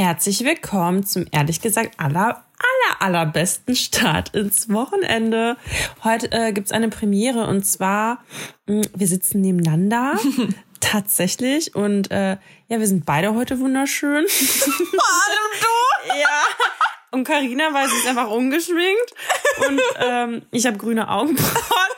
Herzlich willkommen zum ehrlich gesagt aller, aller, allerbesten Start ins Wochenende. Heute äh, gibt's eine Premiere und zwar, mh, wir sitzen nebeneinander. Tatsächlich. Und äh, ja, wir sind beide heute wunderschön. Vor allem du? ja. Und Karina, weil sie ist einfach ungeschminkt. Und ähm, ich habe grüne Augenbrauen.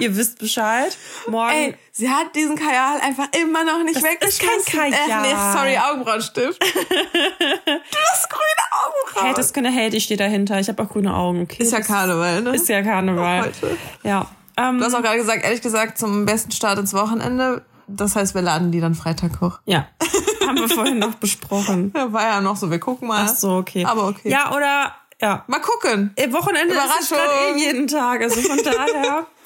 Ihr wisst Bescheid. Morgen. Ey, sie hat diesen Kajal einfach immer noch nicht Das ist weggeschmissen. kein Kajal. Äh, nee, sorry, Augenbrauenstift. du hast grüne Augenbrauen. Hey, das keine Hate, ich stehe dahinter. Ich habe auch grüne Augen, okay? ist ja Karneval, ne? Ist ja Karneval. Heute. Ja. Ähm, Du hast auch gerade gesagt, ehrlich gesagt, zum besten Start ins Wochenende. Das heißt, wir laden die dann Freitag hoch. ja. Haben wir vorhin noch besprochen. Ja, war ja noch so, wir gucken mal. Ach so, okay. Aber okay. Ja, oder, ja. Mal gucken. Ihr Wochenende ist es Überraschung. gerade eh jeden Tag. Also von daher,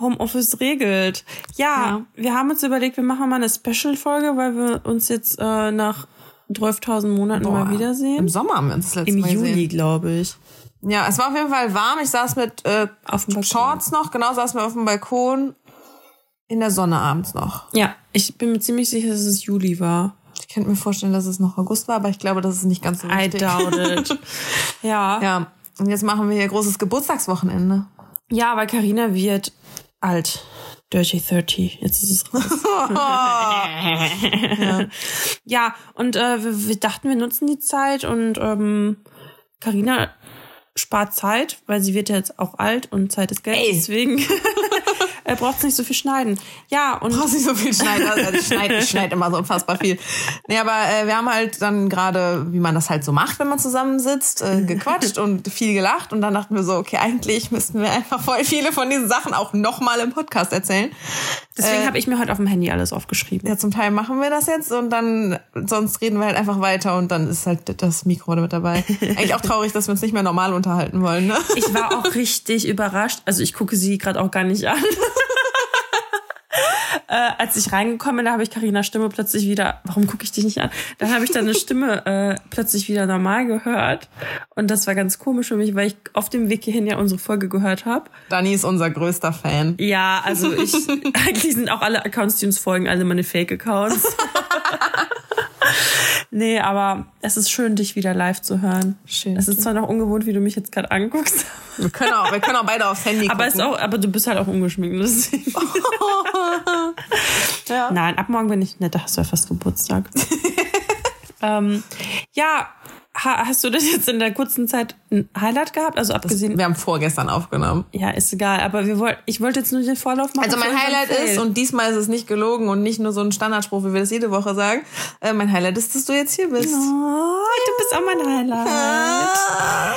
Homeoffice regelt. Ja, Ja. wir haben uns überlegt, wir machen mal eine Special-Folge, weil wir uns jetzt äh, nach 12.000 Monaten mal Boah, wiedersehen. Im Sommer haben wir uns das letzte Im Mal Juli, glaube ich. Ja, es war auf jeden Fall warm. Ich saß mit äh, Auf dem. Shorts noch, genau, saßen wir auf dem Balkon in der Sonne abends noch. Ja, ich bin mir ziemlich sicher, dass es Juli war. Ich könnte mir vorstellen, dass es noch August war, aber ich glaube, das ist nicht ganz so I wichtig. doubt it. ja. ja. Ja, und jetzt machen wir hier großes Geburtstagswochenende. Aber Karina wird alt. Dirty 30. Jetzt ist es raus. ja. und äh, wir, wir dachten, wir nutzen die Zeit und ähm, Carina spart Zeit, weil sie wird ja jetzt auch alt und Zeit ist Geld. Ey. Deswegen er braucht nicht so viel schneiden. Ja, und Brauchst nicht so viel schneiden. Also ich schneide ich schneid immer so unfassbar viel. Nee, aber äh, wir haben halt dann gerade, wie man das halt so macht, wenn man zusammensitzt, äh, gequatscht und viel gelacht. Und dann dachten wir so, okay, eigentlich müssten wir einfach voll viele von diesen Sachen auch nochmal im Podcast erzählen. deswegen äh, habe ich mir heute auf dem Handy alles aufgeschrieben. Ja, zum Teil machen wir das jetzt und dann, sonst reden wir halt einfach weiter und dann ist halt das Mikro mit dabei. Eigentlich auch traurig, dass wir uns nicht mehr normal unterhalten wollen, ne? Ich war auch richtig überrascht. Also ich gucke sie gerade auch gar nicht an. äh, als ich reingekommen bin, da habe ich Karinas Stimme plötzlich wieder. Warum gucke ich dich nicht an? Dann habe ich deine Stimme äh, plötzlich wieder normal gehört. Und das war ganz komisch für mich, weil ich auf dem Weg hierhin ja unsere Folge gehört habe. Dani ist unser größter Fan. Ja, also ich eigentlich sind auch alle Accounts, die uns folgen, alle meine Fake-Accounts. Nee, aber es ist schön, dich wieder live zu hören. Schön. Es ist zwar noch ungewohnt, wie du mich jetzt gerade anguckst. Wir können auch, wir können auch beide aufs Handy Aber, gucken. auch, aber du bist halt auch ungeschminkt. Deswegen. ja. Nein, ab morgen bin ich nett, da hast du ja fast Geburtstag. ähm, ja, hast du das jetzt in der kurzen Zeit ein Highlight gehabt? Also abgesehen, Wir haben vorgestern aufgenommen. ja, ist egal, aber wir wollten, ich wollte jetzt nur den Vorlauf machen. Also mein Highlight ist, und diesmal ist es nicht gelogen und nicht nur so ein Standardspruch, wie wir das jede Woche sagen, äh, mein Highlight ist, dass du jetzt hier bist. Oh, du bist auch mein Highlight. Ah.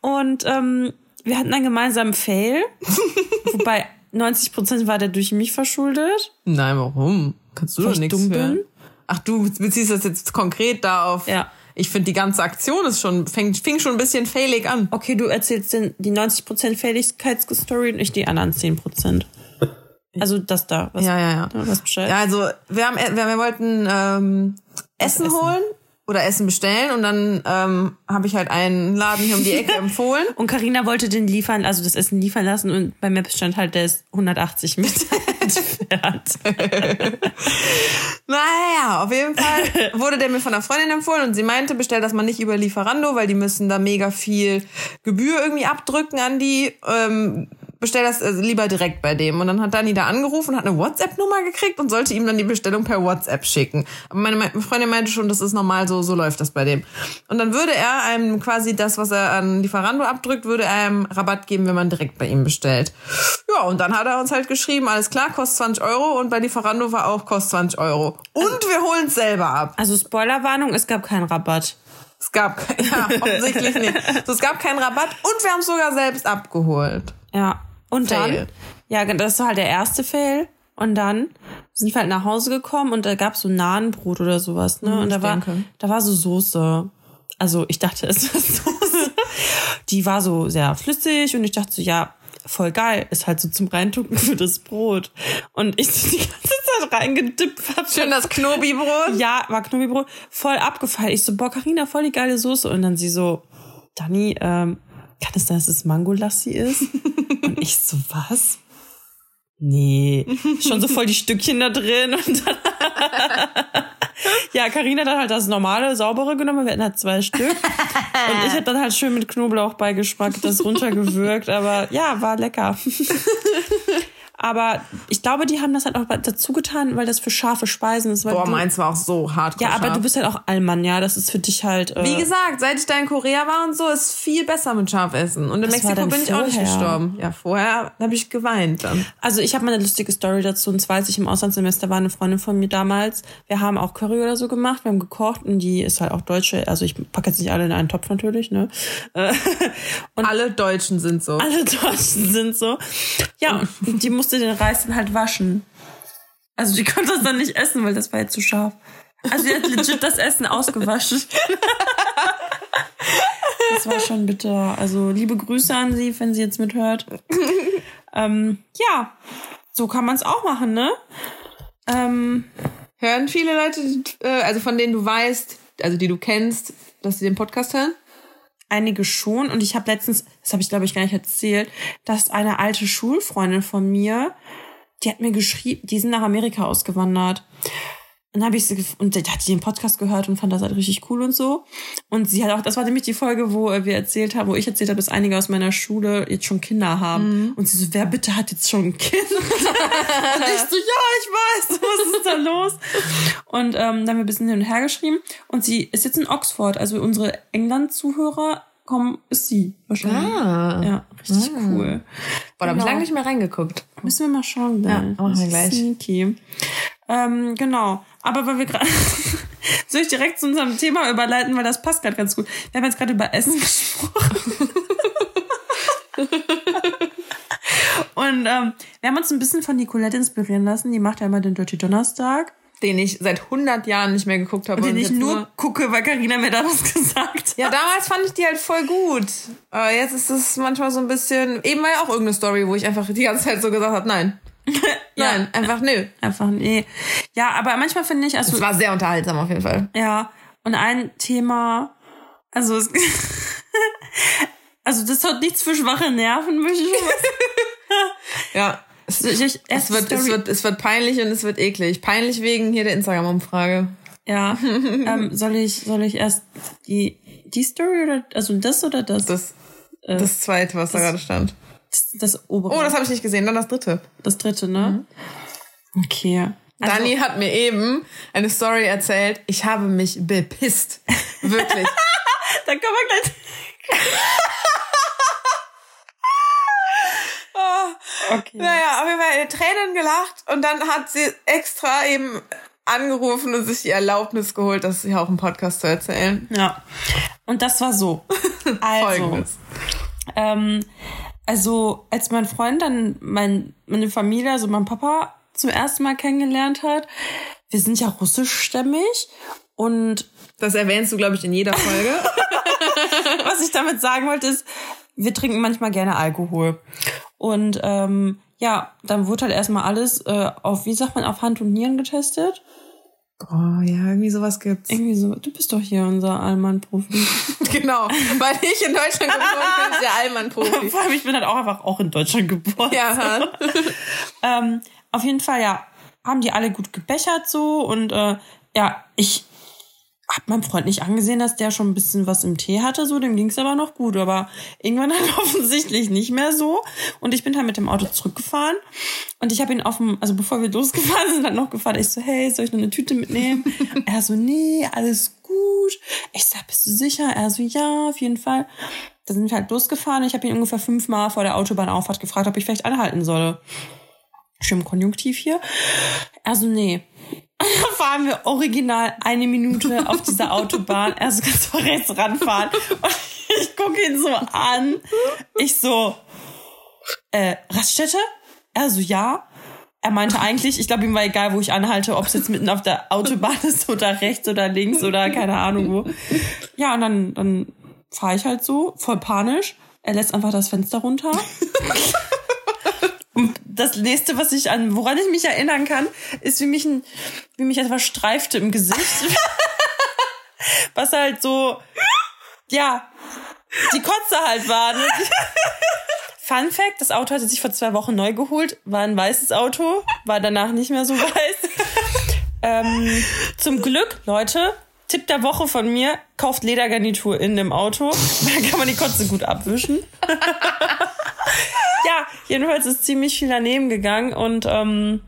Und ähm, wir hatten einen gemeinsamen Fail, wobei 90 Prozent war der durch mich verschuldet. Nein, warum? Kannst du doch ich nichts dumm? Ach, du beziehst das jetzt konkret da auf. Ja. Ich finde, die ganze Aktion ist schon, fängt, fing schon ein bisschen failig an. Okay, du erzählst denn die 90% Fähigkeitsstory und ich die anderen 10%. Also das da. Was, Ja, ja, ja. Bescheid. Ja, also wir haben, wir, wir wollten ähm, Essen, Essen. holen oder Essen bestellen und dann ähm, habe ich halt einen Laden hier um die Ecke empfohlen. Und Karina wollte den liefern, also das Essen liefern lassen und bei Maps stand halt, der ist 180 Meter entfernt. Naja, auf jeden Fall wurde der mir von einer Freundin empfohlen und sie meinte, bestell das mal nicht über Lieferando, weil die müssen da mega viel Gebühr irgendwie abdrücken an die. Ähm, bestell das äh, lieber direkt bei dem. Und dann hat Dani da angerufen, hat eine WhatsApp-Nummer gekriegt und sollte ihm dann die Bestellung per WhatsApp schicken. Aber meine Me- Freundin meinte schon, das ist normal, so, so läuft das bei dem. Und dann würde er einem quasi das, was er an Lieferando abdrückt, würde er einem Rabatt geben, wenn man direkt bei ihm bestellt. Ja, und dann hat er uns halt geschrieben, alles klar, kostet 20 Euro und bei Lieferando war auch kostet 20 Euro. Und wir holen es selber ab. Also Spoilerwarnung, es gab keinen Rabatt. Es gab, ja, offensichtlich nicht. So, es gab keinen Rabatt und wir haben es sogar selbst abgeholt. Ja. Und Fail. dann, ja, das war halt der erste Fail. Und dann sind wir halt nach Hause gekommen und da gab es so Nahenbrot oder sowas, ne? und da war, denke. da war so Soße. Also ich dachte, es war Soße. Die war so sehr flüssig und ich dachte so, ja, voll geil, ist halt so zum Reintucken für das Brot. Und ich so die ganze Zeit reingedippt hab Schön das Knobi-Brot. ja, war Knobibrot, voll abgefallen. Ich so, boah, Carina, voll die geile Soße. Und dann sie so, Dani, ähm, kann es sein, dass es Mangolassi ist? Und ich so, was? Nee, schon so voll die Stückchen da drin und dann Ja, Karina hat dann halt das normale, saubere genommen. Wir hatten halt zwei Stück. Und ich habe dann halt schön mit Knoblauchbeigeschmack das runtergewürgt. Aber ja, war lecker. Aber ich glaube, die haben das halt auch dazu getan, weil das für scharfe Speisen ist. Weil Boah, du, meins war auch so hart. ja, aber du bist halt auch Allmann, ja. Das ist für dich halt. Äh, Wie gesagt, seit ich da in Korea war und so, ist viel besser mit Scharfessen. Und in Mexiko bin ich auch nicht gestorben. Ja, vorher habe ich geweint dann. Also ich habe mal eine lustige Story dazu. Und zwar, als ich im Auslandssemester war, eine Freundin von mir damals. Wir haben auch Curry oder so gemacht. Wir haben gekocht und die ist halt auch Deutsche. Also ich packe jetzt nicht alle in einen Topf natürlich, ne? Und Alle Deutschen sind so. alle Deutschen sind so. Ja, die musste den Reis dann halt waschen. Also die konnte das dann nicht essen, weil das war jetzt zu scharf. Also die hat legit das Essen ausgewaschen. Das war schon bitter. Also liebe Grüße an sie, wenn sie jetzt mithört. Ähm, ja, so kann man es auch machen, ne? Ähm, Hören viele Leute, äh, also von denen du weißt, also die du kennst, dass sie den Podcast hören? einige schon. Und ich habe letztens, das habe ich glaube ich gar nicht erzählt, dass eine alte Schulfreundin von mir, die hat mir geschrieben, die sind nach Amerika ausgewandert. Und dann habe ich sie und da hat die den Podcast gehört und fand das halt richtig cool und so. Und sie hat auch, das war nämlich die Folge, wo äh, wir erzählt haben, wo ich erzählt habe, dass einige aus meiner Schule jetzt schon Kinder haben. Und sie so, wer bitte hat jetzt schon ein Kind? und ich so, ja, ich weiß, was ist da los? Und ähm, dann haben wir ein bisschen hin und her geschrieben. Und sie ist jetzt in Oxford. Also unsere England-Zuhörer kommen, ist sie wahrscheinlich. Ah. Ja, richtig cool. Boah, da habe ich Genau. lange nicht mehr reingeguckt. Müssen wir mal schauen. Ja, Dann. machen wir gleich. Sneaky. Ähm, genau. Aber weil wir gerade. Soll ich direkt zu unserem Thema überleiten, weil das passt gerade ganz gut. Wir haben jetzt gerade über Essen gesprochen. Und ähm, wir haben uns ein bisschen von Nicolette inspirieren lassen. Die macht ja immer den Dirty Donnerstag. Den ich seit 100 Jahren nicht mehr geguckt habe. Den und ich nur gucke, weil Karina mir da was gesagt Ja, hat. damals fand ich die halt voll gut. Aber jetzt ist es manchmal so ein bisschen. Eben war ja auch irgendeine Story, wo ich einfach die ganze Zeit so gesagt habe, nein. Ja. Nein, einfach nö. Einfach, nee. Ja, aber manchmal finde ich, also Es war sehr unterhaltsam auf jeden Fall. Ja, und ein Thema, also es, also das hat nichts für schwache Nerven, möchte ich schon Ja. Es. Ich, es, wird, es, wird, es wird peinlich und es wird eklig. Peinlich wegen hier der Instagram-Umfrage. ja, ähm, soll ich, soll ich erst die, die Story oder, also das oder das? Das, das zweite, was da gerade stand. das, das obere. Oh, das habe ich nicht gesehen. Dann das dritte. das dritte, ne? Okay. Also, Dani hat mir eben eine Story erzählt. Ich habe mich bepisst. Wirklich. dann können wir gleich. Okay. Naja, auf jeden Fall Tränen gelacht und dann hat sie extra eben angerufen und sich die Erlaubnis geholt, das hier auch im Podcast zu erzählen. Ja. Und das war so. Also, Folgendes. Ähm, also, als mein Freund dann mein, meine Familie, also mein Papa, zum ersten Mal kennengelernt hat, wir sind ja russischstämmig und Das erwähnst du, glaube ich, in jeder Folge. was ich damit sagen wollte ist, wir trinken manchmal gerne Alkohol. Und ähm, ja, dann wurde halt erstmal alles äh, auf, wie sagt man, auf Hand und Nieren getestet. oh ja, irgendwie sowas gibt's. Irgendwie so, du bist doch hier unser Allmann-Profi. genau, weil ich in Deutschland geboren bin, ist der Allmann-Profi. Vor allem, ich bin halt auch einfach auch in Deutschland geboren. Ja, Ähm, auf jeden Fall, ja, haben die alle gut gebechert so und äh, ja, ich hab meinem Freund nicht angesehen, dass der schon ein bisschen was im Tee hatte, so, dem ging's aber noch gut, aber irgendwann halt offensichtlich nicht mehr so und ich bin halt mit dem Auto zurückgefahren und ich habe ihn auf dem, also bevor wir losgefahren sind, halt noch gefragt, ich so, hey, soll ich noch eine Tüte mitnehmen? er so, nee, alles gut. Ich sag, bist du sicher? Er so, ja, auf jeden Fall. Da sind wir halt losgefahren. Ich habe ihn ungefähr fünfmal vor der Autobahnauffahrt gefragt, ob ich vielleicht anhalten solle. Schön Konjunktiv hier. Also nee. fahren wir original eine Minute auf dieser Autobahn. Er so kannst du rechts ranfahren. Und ich gucke ihn so an. Ich so, äh, Raststätte? Er so, ja. Er meinte eigentlich, ich glaube, ihm war egal, wo ich anhalte, ob es jetzt mitten auf der Autobahn ist oder rechts oder links oder keine Ahnung wo. Ja, und dann, dann fahre ich halt so, voll panisch. Er lässt einfach das Fenster runter. Das nächste, was ich an, woran ich mich erinnern kann, ist, wie mich, ein, wie mich etwas streifte im Gesicht. was halt so, ja, die Kotze halt war. Ne? Fun Fact, das Auto hatte sich vor zwei Wochen neu geholt, war ein weißes Auto, war danach nicht mehr so weiß. Ähm, zum Glück, Leute, Tipp der Woche von mir, kauft Ledergarnitur in dem Auto. Dann kann man die Kotze gut abwischen. ja, jedenfalls ist ziemlich viel daneben gegangen und ähm,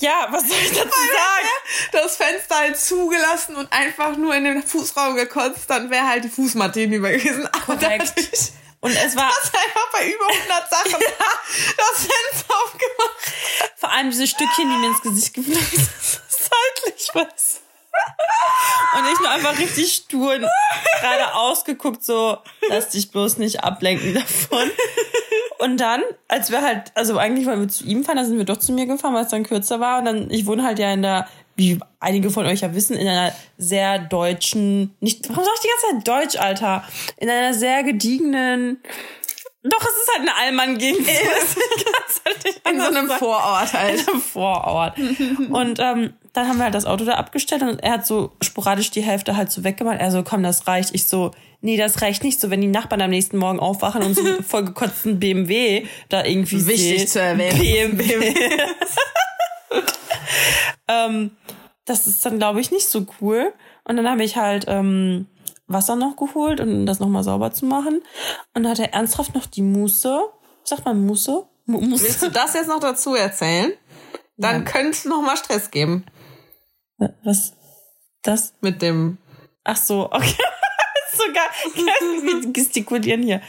ja, was soll ich dazu sagen? Das Fenster halt zugelassen und einfach nur in den Fußraum gekotzt, dann wäre halt die Fußmatte hinüber gewesen. Aber Korrekt. Und es war dass einfach bei über 100 Sachen das Fenster aufgemacht. vor allem diese Stückchen, die mir ins Gesicht geflogen sind. Seitlich was. Und ich nur einfach richtig stur und gerade ausgeguckt, so, lass dich bloß nicht ablenken davon. Und dann, als wir halt, also eigentlich wollten wir zu ihm fahren, da sind wir doch zu mir gefahren, weil es dann kürzer war. Und dann, ich wohne halt ja in der, wie einige von euch ja wissen, in einer sehr deutschen, nicht, warum sag ich die ganze Zeit Deutsch, Alter? In einer sehr gediegenen, doch, es ist halt eine Allmann-Gegend. In so einem Vorort halt. In einem Vorort. Und ähm, dann haben wir halt das Auto da abgestellt und er hat so sporadisch die Hälfte halt so weggemacht. Er so, komm, das reicht. Ich so, nee, das reicht nicht. So, wenn die Nachbarn am nächsten Morgen aufwachen und so einen vollgekotzten BMW da irgendwie Wichtig sehen. zu erwähnen. BMW. ähm, das ist dann, glaube ich, nicht so cool. Und dann habe ich halt ähm, Wasser noch geholt, um das nochmal sauber zu machen. Und dann hat er ernsthaft noch die Muße, sagt man Muße? Mu- Muße? Willst du das jetzt noch dazu erzählen? Dann Ja. könnte es noch mal Stress geben Was? Das? mit dem. Ach so, okay. Sogar gestikulieren hier.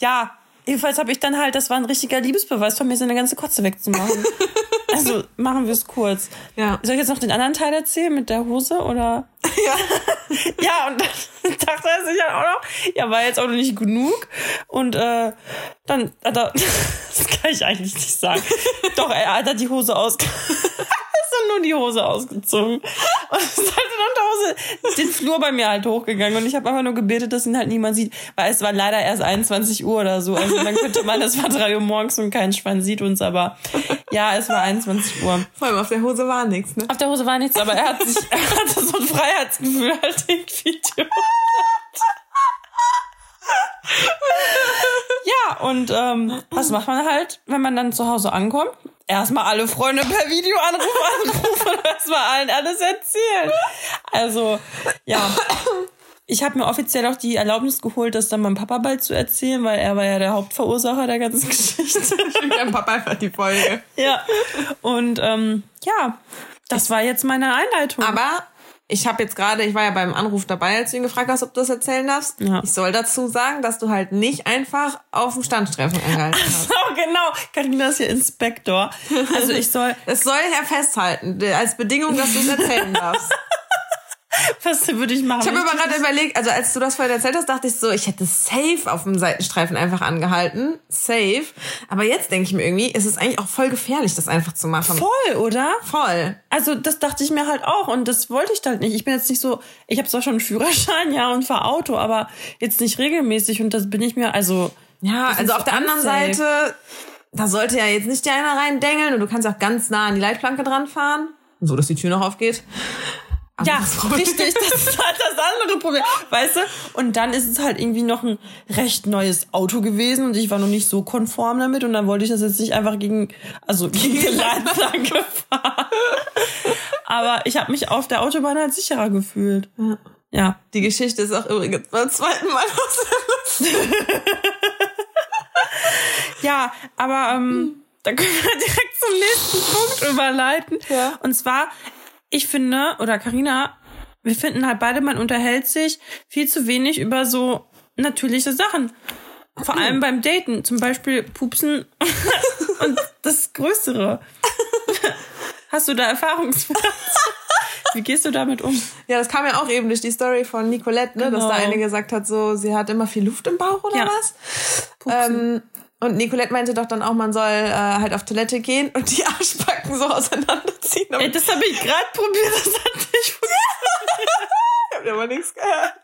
Ja, jedenfalls habe ich dann halt, das war ein richtiger Liebesbeweis von mir, seine ganze Kotze wegzumachen. also machen wir es kurz. Ja. Soll ich jetzt noch den anderen Teil erzählen mit der Hose oder? Ja. Ja, und dann dachte er sich halt auch noch, ja, war jetzt auch noch nicht genug. Und äh, dann hat er, das kann ich eigentlich nicht sagen. Doch, er hat die Hose aus. Nur die Hose ausgezogen. Und ist halt in Unterhose den Flur bei mir halt hochgegangen. Und ich habe einfach nur gebetet, dass ihn halt niemand sieht. Weil es war leider erst 21 Uhr oder so. Also dann könnte man, es war 3 Uhr morgens und kein Schwein sieht uns. Aber ja, es war 21 Uhr. Vor allem auf der Hose war nichts, ne? Auf der Hose war nichts, aber er hat sich, er hatte so ein Freiheitsgefühl halt im Video. Ja, und ähm, was macht man halt, wenn man dann zu Hause ankommt? Erstmal alle Freunde per Video anrufen, und erstmal allen alles erzählen. Also, ja. Ich habe mir offiziell auch die Erlaubnis geholt, das dann meinem Papa bald zu erzählen, weil er war ja der Hauptverursacher der ganzen Geschichte. Schickt deinem Papa einfach die Folge. ja. Und ähm, ja, das war jetzt meine Einleitung. Aber ich habe jetzt gerade, ich war ja beim Anruf dabei, als du ihn gefragt hast, ob du das erzählen darfst. Ja. Ich soll dazu sagen, dass du halt nicht einfach auf dem Standstreffen angehalten hast. Oh, genau. Katharina ist hier Inspektor. Also ich soll, Es soll ja festhalten, als Bedingung, dass du es erzählen darfst. was würde ich machen? Ich habe aber gerade überlegt, also als du das vorhin erzählt hast, dachte ich so, ich hätte safe auf dem Seitenstreifen einfach angehalten. Safe. Aber jetzt denke ich mir irgendwie, ist es eigentlich auch voll gefährlich, das einfach zu machen. voll, oder? Voll. Also das dachte ich mir halt auch und das wollte ich halt nicht. Ich bin jetzt nicht so, ich habe zwar schon einen Führerschein, ja, und fahr Auto, aber jetzt nicht regelmäßig und das bin ich mir, also Ja, ist also auf der anderen unsafe. Seite, da sollte ja jetzt nicht der einer reindengeln und du kannst auch ganz nah an die Leitplanke dran fahren. So, dass die Tür noch aufgeht. Aber Ja, das richtig, das ist halt das andere Problem, weißt du? Und dann ist es halt irgendwie noch ein recht neues Auto gewesen und ich war noch nicht so konform damit und dann wollte ich das jetzt nicht einfach gegen, also gegen die Leitplanke fahren. Aber ich habe mich auf der Autobahn halt sicherer gefühlt. Ja. Die Geschichte ist auch übrigens beim zweiten Mal aus. Ja, aber ähm, da können wir direkt zum nächsten Punkt überleiten. Ja. Und zwar, ich finde, oder Karina, wir finden halt beide, man unterhält sich viel zu wenig über so natürliche Sachen. Vor allem beim Daten, zum Beispiel Pupsen und das Größere. Hast du da Erfahrungswerte? Wie gehst du damit um? Ja, das kam ja auch eben durch die Story von Nicolette, ne, dass Genau. da eine gesagt hat, so, sie hat immer viel Luft im Bauch oder Ja. was? Ähm, und Nicolette meinte doch dann auch, man soll äh, halt auf Toilette gehen und die Arschbacken so auseinanderziehen. Ey, das habe ich gerade probiert, das hat nicht funktioniert. Ich hab aber nichts gehört.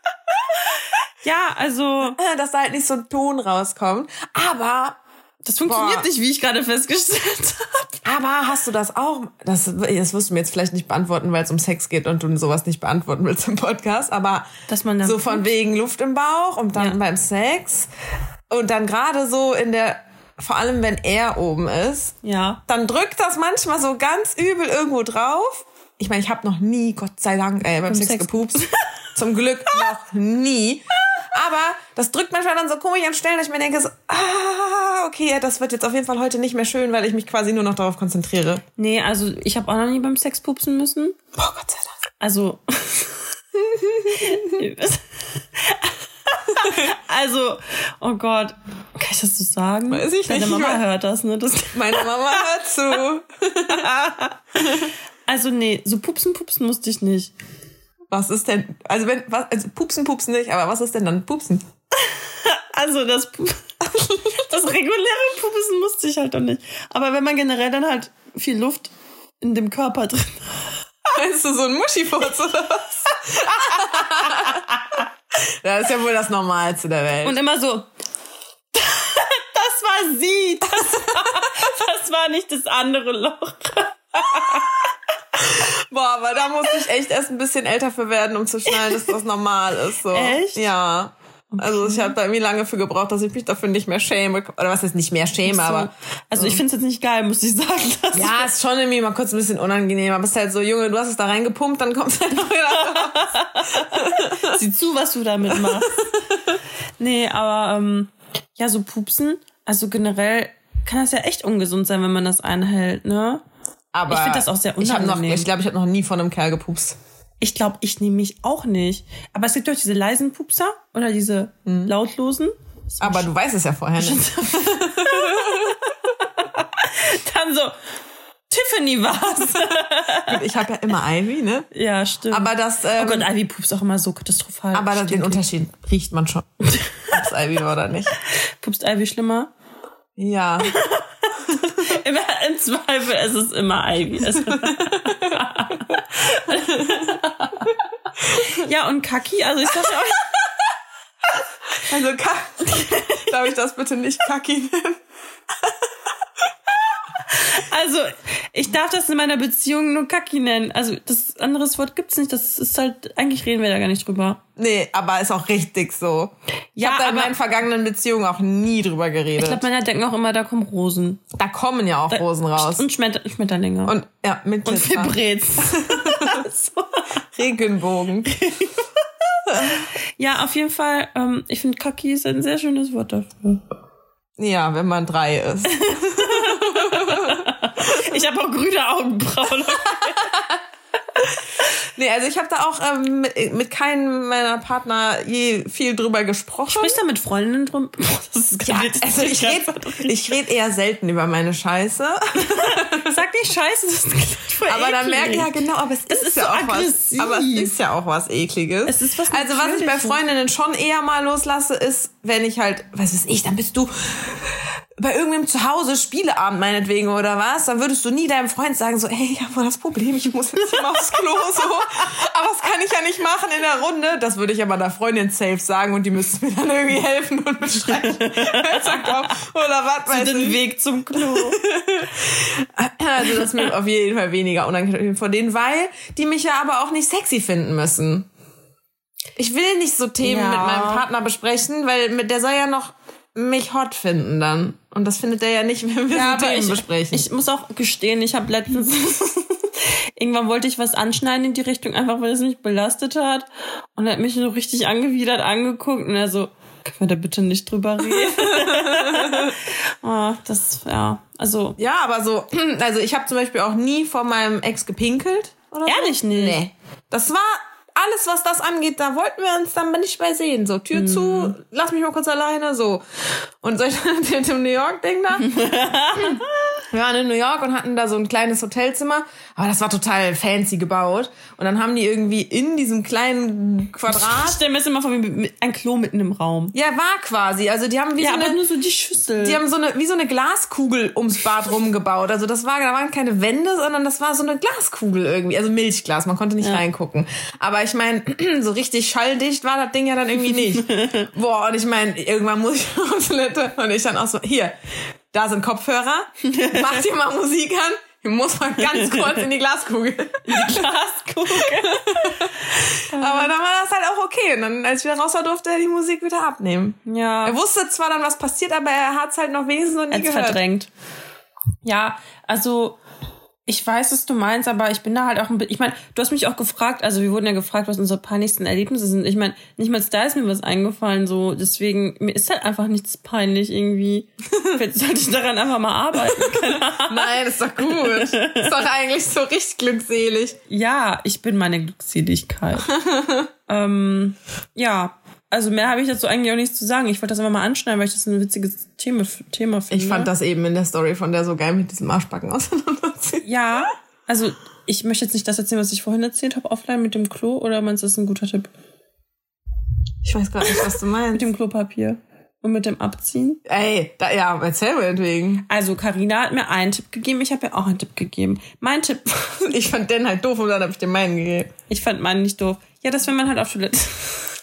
Ja, also, Äh, Dass da halt nicht so ein Ton rauskommt. Aber das funktioniert Boah. nicht, wie ich gerade festgestellt habe. Aber hast du das auch? Das, das wirst du mir jetzt vielleicht nicht beantworten, weil es um Sex geht und du sowas nicht beantworten willst im Podcast. Aber Dass man so von wegen Luft im Bauch und dann Ja. beim Sex und dann gerade so in der vor allem wenn er oben ist, Ja. dann drückt das manchmal so ganz übel irgendwo drauf. Ich meine, ich habe noch nie, Gott sei Dank, äh, beim Sex, Sex. gepupst. Zum Glück noch nie. Aber das drückt manchmal dann so komisch an Stellen, dass ich mir denke, so, ah, okay, das wird jetzt auf jeden Fall heute nicht mehr schön, weil ich mich quasi nur noch darauf konzentriere. Nee, also ich habe auch noch nie beim Sex pupsen müssen. Boah, Gott sei Dank. Also. also, oh Gott. Kann ich das so sagen? Weiß ich Deine nicht. Mama hört das, ne? Das, Meine Mama hört zu. also, nee, so pupsen, pupsen musste ich nicht. Was ist denn, also wenn, was, also pupsen, pupsen nicht, aber was ist denn dann pupsen? Also, das, das reguläre Pupsen musste ich halt doch nicht. Aber wenn man generell dann halt viel Luft in dem Körper drin Meinst du so ein Muschifurz oder was? Das ist ja wohl das Normalste der Welt. Und immer so. Das war sie. Das war, das war nicht das andere Loch. Boah, aber da musste ich echt erst ein bisschen älter für werden, um zu schnallen, dass das normal ist. So. Echt? Ja. Also ich habe da irgendwie lange für gebraucht, dass ich mich dafür nicht mehr schäme. Oder was ist nicht mehr schäme, aber. also ich finde es jetzt nicht geil, muss ich sagen. Ja, ist schon irgendwie mal kurz ein bisschen unangenehm. Aber es ist halt so, Junge, du hast es da reingepumpt, dann kommst du halt noch wieder raus. Sieh zu, was du damit machst. nee, aber ähm, ja, so pupsen, also generell kann das ja echt ungesund sein, wenn man das einhält, ne? Aber Ich find das auch sehr unangenehm. ich glaube, ich habe noch nie von einem Kerl gepupst. Ich glaube, ich nehme mich auch nicht. Aber es gibt doch diese leisen Pupser oder diese lautlosen. Aber du weißt es ja vorher nicht. Dann so, Tiffany war's. Ich habe ja immer Ivy, ne? ja, stimmt. Aber das, ähm, oh Gott, Ivy pupst auch immer so katastrophal. aber das, den. Unterschied riecht man schon. Es Ivy war oder nicht. Pupst Ivy schlimmer? Ja. Immer, Im Zweifel ist es immer Ivy. Ja, und Kaki, also ich sag ja auch, Also Ka- darf ich das bitte nicht Kaki nennen? also ich darf das in meiner Beziehung nur Kaki nennen. Also das anderes Wort gibt's nicht. Das ist halt, eigentlich reden wir da gar nicht drüber. Nee, aber ist auch richtig so. Ich Ja, habe da in meinen vergangenen Beziehungen auch nie drüber geredet. Ich glaube, Männer denken auch immer, da kommen Rosen. da kommen ja auch Rosen raus. Und Schmetter Schmetterlinge. Und ja, mit und. Vibrets. so. Regenbogen. Ja, auf jeden Fall, ähm, ich finde Kaki ist ein sehr schönes Wort dafür. Ja, wenn man drei ist. Ich habe auch grüne Augenbrauen. Nee, also ich habe da auch ähm, mit, mit keinem meiner Partner je viel drüber gesprochen. Sprichst du mit Freundinnen drum? Das ist ja, also ich rede ich red eher selten über meine Scheiße. Sag nicht scheiße, das ist voll Aber dann eklig. merke ich ja genau, aber es ist, ist ja so auch aggressiv. was. Aber es ist ja auch was ekliges. Es ist was also was ich bei. Freundinnen schon eher mal loslasse, ist, wenn ich halt, was weiß ich, dann bist du bei irgendeinem zu Hause Spieleabend meinetwegen oder was, dann würdest du nie deinem Freund sagen so, hey, ich habe voll das Problem, ich muss jetzt mal aufs Klo so. Aber das kann ich ja nicht machen in der Runde. Das würde ich aber der Freundin safe sagen und die müsste mir dann irgendwie helfen und bestreichen. oder was weiß den ich. Weg zum Klo. Also das ist mir auf jeden Fall weniger unangenehm von denen, weil die mich ja aber auch nicht sexy finden müssen. Ich will nicht so Themen Ja. mit meinem Partner besprechen, weil mit der soll ja noch mich hot finden dann. Und das findet er ja nicht, wenn wir so Themen ich, besprechen. ich muss auch gestehen, ich habe letztens irgendwann wollte ich was anschneiden in die Richtung, einfach weil es mich belastet hat. Und er hat mich so richtig angewidert angeguckt und er so, können wir da bitte nicht drüber reden? oh, das, ja, also ja, aber so, also ich habe zum Beispiel auch nie vor meinem Ex gepinkelt. Oder so. ehrlich nicht. Nee. Das war alles, was das angeht, da wollten wir uns dann nicht mehr sehen. So, Tür zu, lass mich mal kurz alleine, so. Und soll ich dann mit dem New York-Ding da? wir waren in New York und hatten da so ein kleines Hotelzimmer, aber das war total fancy gebaut. Und dann haben die irgendwie in diesem kleinen Ich Quadrat, stell mir das immer vor wie ein Klo mitten im Raum. ja, war quasi, also die haben wie Ja, so aber eine, nur so die Schüssel. die haben so eine, wie so eine Glaskugel ums Bad rumgebaut. Also das war, da waren keine Wände, sondern das war so eine Glaskugel irgendwie. Also Milchglas, man konnte nicht reingucken. Aber ich meine, so richtig schalldicht war das Ding ja dann irgendwie nicht. Boah, und ich meine, irgendwann muss ich auf Toilette und ich dann auch so, hier, da sind Kopfhörer, mach dir mal Musik an, muss man ganz kurz in die Glaskugel. In die Glaskugel. Aber dann war das halt auch okay. Und dann, als ich wieder raus war, durfte er die Musik wieder abnehmen. Ja. Er wusste zwar dann, was passiert, aber er hat es halt noch wenigstens noch nie gehört. verdrängt. Ja, also ich weiß, was du meinst, aber ich bin da halt auch ein bisschen. Ich meine, du hast mich auch gefragt, also wir wurden ja gefragt, was unsere peinlichsten Erlebnisse sind. Ich meine, nicht mal da ist mir was eingefallen, so deswegen mir ist halt einfach nichts peinlich irgendwie. Vielleicht sollte ich daran einfach mal arbeiten. Nein, ist doch gut. ist doch eigentlich so richtig glückselig. Ja, ich bin meine Glückseligkeit. ähm, ja, also mehr habe ich dazu eigentlich auch nichts zu sagen. Ich wollte das einfach mal anschneiden, weil ich das ein witziges Thema, Thema finde. Ich fand das eben in der Story von der so geil mit diesem Arschbacken auseinanderziehen. Ja, also ich möchte jetzt nicht das erzählen, was ich vorhin erzählt habe, offline mit dem Klo, oder meinst du, das ist ein guter Tipp? Ich weiß gar nicht, was du Mit meinst. dem Klopapier und mit dem Abziehen. Ey, da, ja, erzähl mir entwegen. Also Karina hat mir einen Tipp gegeben, ich habe ihr auch einen Tipp gegeben. Mein Tipp, Ich fand den halt doof und dann hab ich dir meinen gegeben. ich fand meinen nicht doof. Ja, dass wenn man halt auf Toilette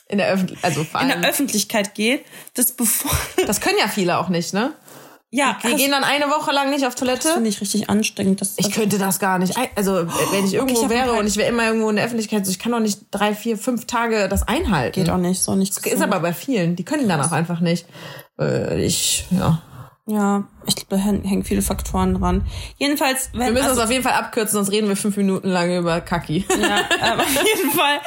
In der Öffentlichkeit, also vor in allem. der Öffentlichkeit geht, das bevor das können ja viele auch nicht, ne? ja, Die das, gehen dann eine Woche lang nicht auf das Toilette. finde ich richtig anstrengend. Das, Ich könnte das gar nicht. Also, wenn ich irgendwo ich hab wäre und ich wäre immer irgendwo in der Öffentlichkeit, so, ich kann doch nicht drei, vier, fünf Tage das einhalten. geht auch nicht, so nicht. Ist aber bei vielen. Die können dann auch einfach nicht. Äh, Ich, ja. Ja, ich glaube, da hängen viele Faktoren dran. Jedenfalls, wenn Wir müssen also, das auf jeden Fall abkürzen, sonst reden wir fünf Minuten lang über Kaki. Ja, ähm, auf jeden Fall,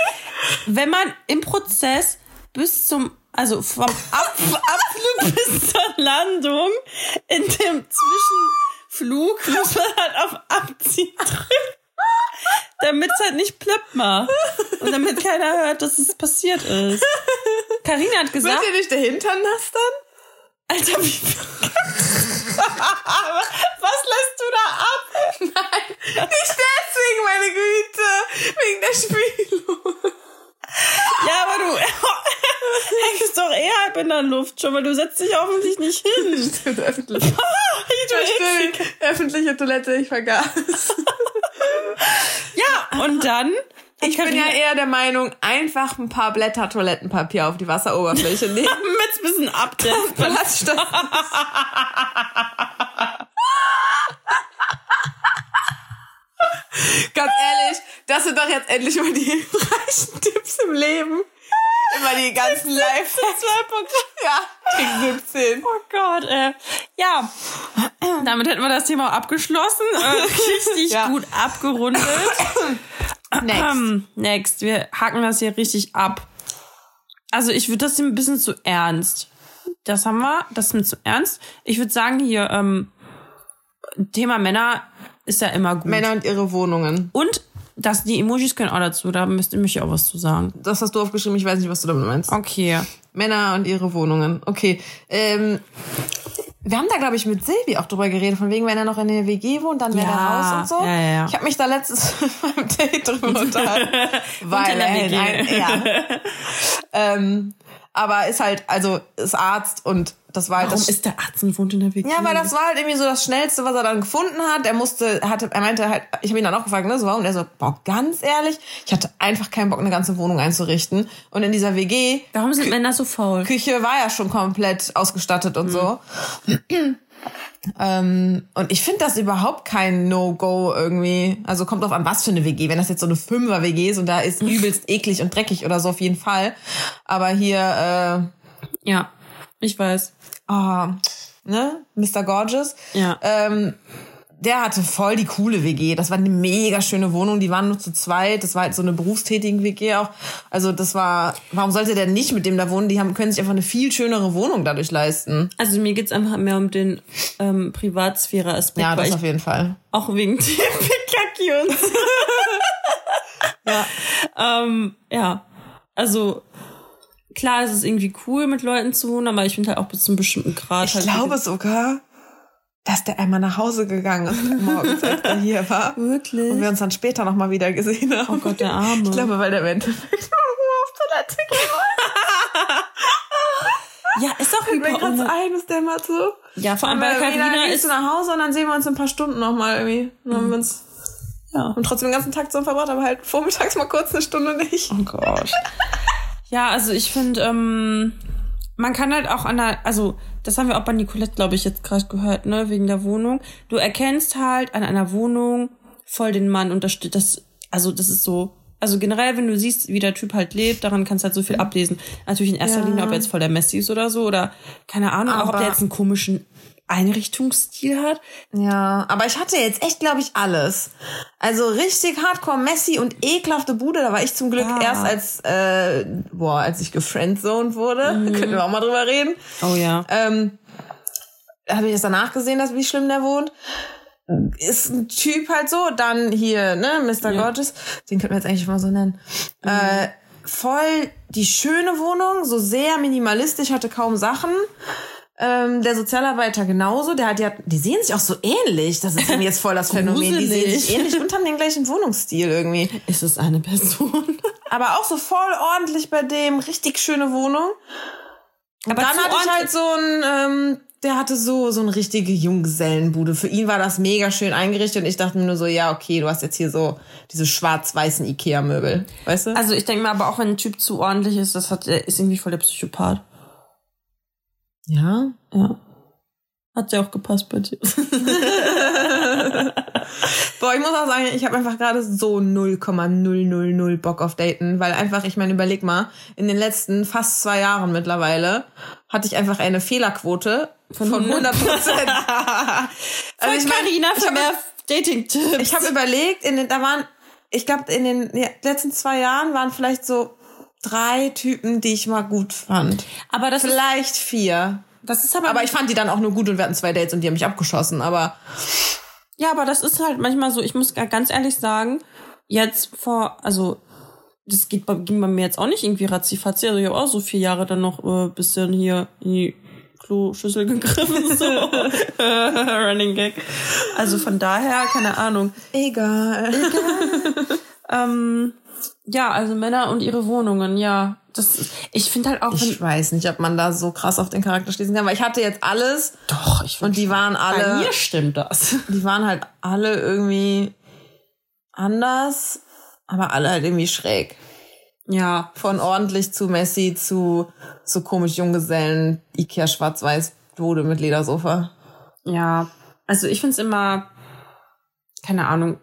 wenn man im Prozess bis zum, also vom Ab Abflug bis zur Landung in dem Zwischenflug muss man halt auf Abziehen drücken. Damit es halt nicht plöpp macht. Und damit keiner hört, dass es passiert ist. Karina hat Wird gesagt, dir nicht der Hintern nass dann? Alter, wie, was lässt du da ab? Nicht deswegen, meine Güte. Wegen der Spülung. Ja, aber du hängst doch eh halb in der Luft schon, weil du setzt dich hoffentlich nicht hin. Stimmt, öffentlich. Öffentliche Toilette, ich vergaß. Ja, und dann. Ich bin ja eher der Meinung, einfach ein paar Blätter Toilettenpapier auf die Wasseroberfläche legen. mit ein bisschen abdämpfen. Ballaststoff. Ganz ehrlich, das sind doch jetzt endlich mal die hilfreichen Tipps im Leben. Immer die ganzen Lifehacks. Ja, Trick 17. Oh Gott, äh. Ja, damit hätten wir das Thema auch abgeschlossen. Äh, richtig Ja. gut abgerundet. Next. Next, wir hacken das hier richtig ab. Also ich würde das ein bisschen zu ernst. Das haben wir, das ist mir zu ernst. Ich würde sagen hier, ähm, Thema Männer ist ja immer gut. Männer und ihre Wohnungen. Und das, die Emojis können auch dazu, da müsst ihr mich auch was zu sagen. Das hast du aufgeschrieben, ich weiß nicht, was du damit meinst. Okay. Männer und ihre Wohnungen. Okay. Ähm, wir haben da, glaube ich, mit Silvi auch drüber geredet, von wegen, wenn er noch in der WG wohnt, dann wäre Ja, er raus und so. ja, ja. Ich habe mich da letztes beim Date drüber unterhalten. weil in er WG. Ein, ja. ähm, aber ist halt, also ist Arzt und das war halt Warum das. ist der Arzt und wohnt in der WG? ja, weil das war halt irgendwie so das Schnellste, was er dann gefunden hat. Er musste, hatte, er meinte halt, ich habe ihn dann auch gefragt, ne, so warum? Und er so, boah, ganz ehrlich, ich hatte einfach keinen Bock, eine ganze Wohnung einzurichten. Und in dieser WG Warum sind Männer so faul? Küche war ja schon komplett ausgestattet und so. Ähm, und ich finde das überhaupt kein No-Go irgendwie. Also kommt drauf an, was für eine WG. Wenn das jetzt so eine Fünfer-WG ist und da ist übelst eklig und dreckig oder so, auf jeden Fall. Aber hier, Ja, ich weiß. äh, oh, ne, Mr. Gorgeous. Ja. Ähm, der hatte voll die coole WG. Das war eine mega schöne Wohnung. Die waren nur zu zweit. Das war halt so eine berufstätigen WG auch. Also das war, warum sollte der nicht mit dem da wohnen? Die haben, können sich einfach eine viel schönere Wohnung dadurch leisten. Also mir geht's einfach mehr um den ähm, Privatsphäre-Aspekt. Ja, das auf jeden Fall. auch wegen und so. Ja. ähm, ja, also klar, es ist irgendwie cool, mit Leuten zu wohnen, aber ich finde halt auch bis zu einem bestimmten Grad Ich halt glaube sogar, dass der einmal nach Hause gegangen ist morgens, als er hier war. Wirklich? Und wir uns dann später nochmal wieder gesehen haben. Oh Gott, der Arme. Ich glaube, weil der im Endeffekt nur auf Toilette gehen ja, ist doch mir hyper so un- ein, ist der mal so. Ja, vor allem Weil bei gehst ist nach Hause und dann sehen wir uns in ein paar Stunden nochmal irgendwie. Dann haben wir uns ja. und trotzdem den ganzen Tag zusammen verbracht, aber halt vormittags mal kurz eine Stunde nicht. Oh Gott. Ja, also ich finde, ähm, man kann halt auch an der, also das haben wir auch bei Nicolette, glaube ich, jetzt gerade gehört, ne, wegen der Wohnung. Du erkennst halt an einer Wohnung voll den Mann und das das, also das ist so, also generell, wenn du siehst, wie der Typ halt lebt, daran kannst du halt so viel ablesen. Natürlich in erster Ja. Linie, ob er jetzt voll der Messi ist oder so, oder keine Ahnung, auch ob Aber- der jetzt einen komischen Einrichtungsstil hat. Ja, aber ich hatte jetzt echt, glaube ich, alles. Also richtig Hardcore Messi und ekelhafte Bude. Da war ich zum Glück Ja. erst als, äh, boah, als ich gefriendzoned wurde. Könnten wir auch mal drüber reden. Oh ja. Ähm, habe ich es danach gesehen, dass wie schlimm der wohnt. Ist ein Typ halt so. Dann hier, ne, Mr. Ja. Gorgeous. Den könnten wir jetzt eigentlich mal so nennen. Äh, voll die schöne Wohnung, so sehr minimalistisch, hatte kaum Sachen. Ähm, der Sozialarbeiter genauso, der hat ja, die sehen sich auch so ähnlich. Das ist jetzt voll das Phänomen. Die sehen sich ähnlich und haben den gleichen Wohnungsstil irgendwie. Ist es eine Person? Aber auch so voll ordentlich bei dem, richtig schöne Wohnung. Und Aber dann hatte ich halt so ein, ähm, der hatte so, so eine richtige Junggesellenbude. Für ihn war das mega schön eingerichtet und ich dachte mir nur so, ja, okay, du hast jetzt hier so diese schwarz-weißen Ikea-Möbel. Weißt du? Also ich denke mal, aber auch wenn ein Typ zu ordentlich ist, das hat, der ist irgendwie voll der Psychopath. Ja. Ja. Hat ja auch gepasst bei dir. Boah, ich muss auch sagen, ich habe einfach gerade so 0,000 Bock auf Daten, weil einfach, ich meine, überleg mal, in den letzten fast zwei Jahren mittlerweile hatte ich einfach eine Fehlerquote von, 100 Prozent. also ich Carina ich für mehr Dating-Tipps. Ich habe überlegt, in den, da waren, ich glaube, in den ja, letzten zwei Jahren waren vielleicht so drei Typen, die ich mal gut fand. aber das Vielleicht vier. das ist aber, Aber ich fand die dann auch nur gut und wir hatten zwei Dates und die haben mich abgeschossen. Aber ja, aber das ist halt manchmal so, ich muss ga- ganz ehrlich sagen, jetzt vor, also, das geht bei, ging bei mir jetzt auch nicht irgendwie ratzifatzi. Also ich habe auch so vier Jahre dann noch äh, bisschen hier in die Kloschüssel gegriffen, so. Running Gag. Also von daher, keine Ahnung. egal. Ähm, ja, also Männer und ihre Wohnungen, ja. Das, ich finde halt auch, Ich weiß nicht, ob man da so krass auf den Charakter schließen kann, weil ich hatte jetzt alles doch, ich und die waren bei alle, mir stimmt das. die waren halt alle irgendwie anders, aber alle halt irgendwie schräg. Ja, Von ordentlich zu Messi zu, zu komisch Junggesellen, Ikea schwarz-weiß, Bude mit Ledersofa. ja. Also ich finde es immer, keine Ahnung.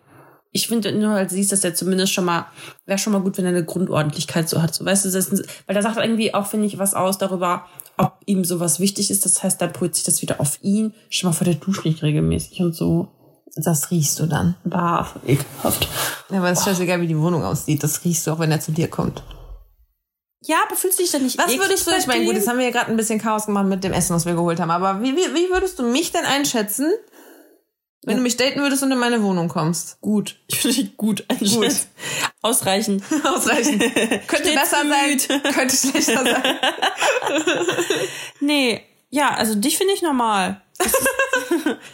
Ich finde nur halt siehst, dass er zumindest schon mal, wäre schon mal gut, wenn er eine Grundordentlichkeit so hat. So, weißt du, das ist, weil da sagt irgendwie auch, finde ich, was aus darüber, ob ihm sowas wichtig ist. Das heißt, dann projiziert das wieder auf ihn. Schon mal vor der Dusche nicht regelmäßig und so. Das riechst du dann. Bah, ekelhaft. Ja, aber es ist scheißegal, wie die Wohnung aussieht. Das riechst du auch, wenn er zu dir kommt. Ja, aber fühlst du dich dann nicht Was würdest du, ich meine, gut, jetzt haben wir ja gerade ein bisschen Chaos gemacht mit dem Essen, was wir geholt haben, aber wie, wie, wie würdest du mich denn einschätzen, wenn Ja. du mich daten würdest und in meine Wohnung kommst? gut. Ich finde dich gut einschätzen. Ausreichend. Ausreichend. Könnte besser sein, könnte schlechter sein. Nee, ja, also dich finde ich normal.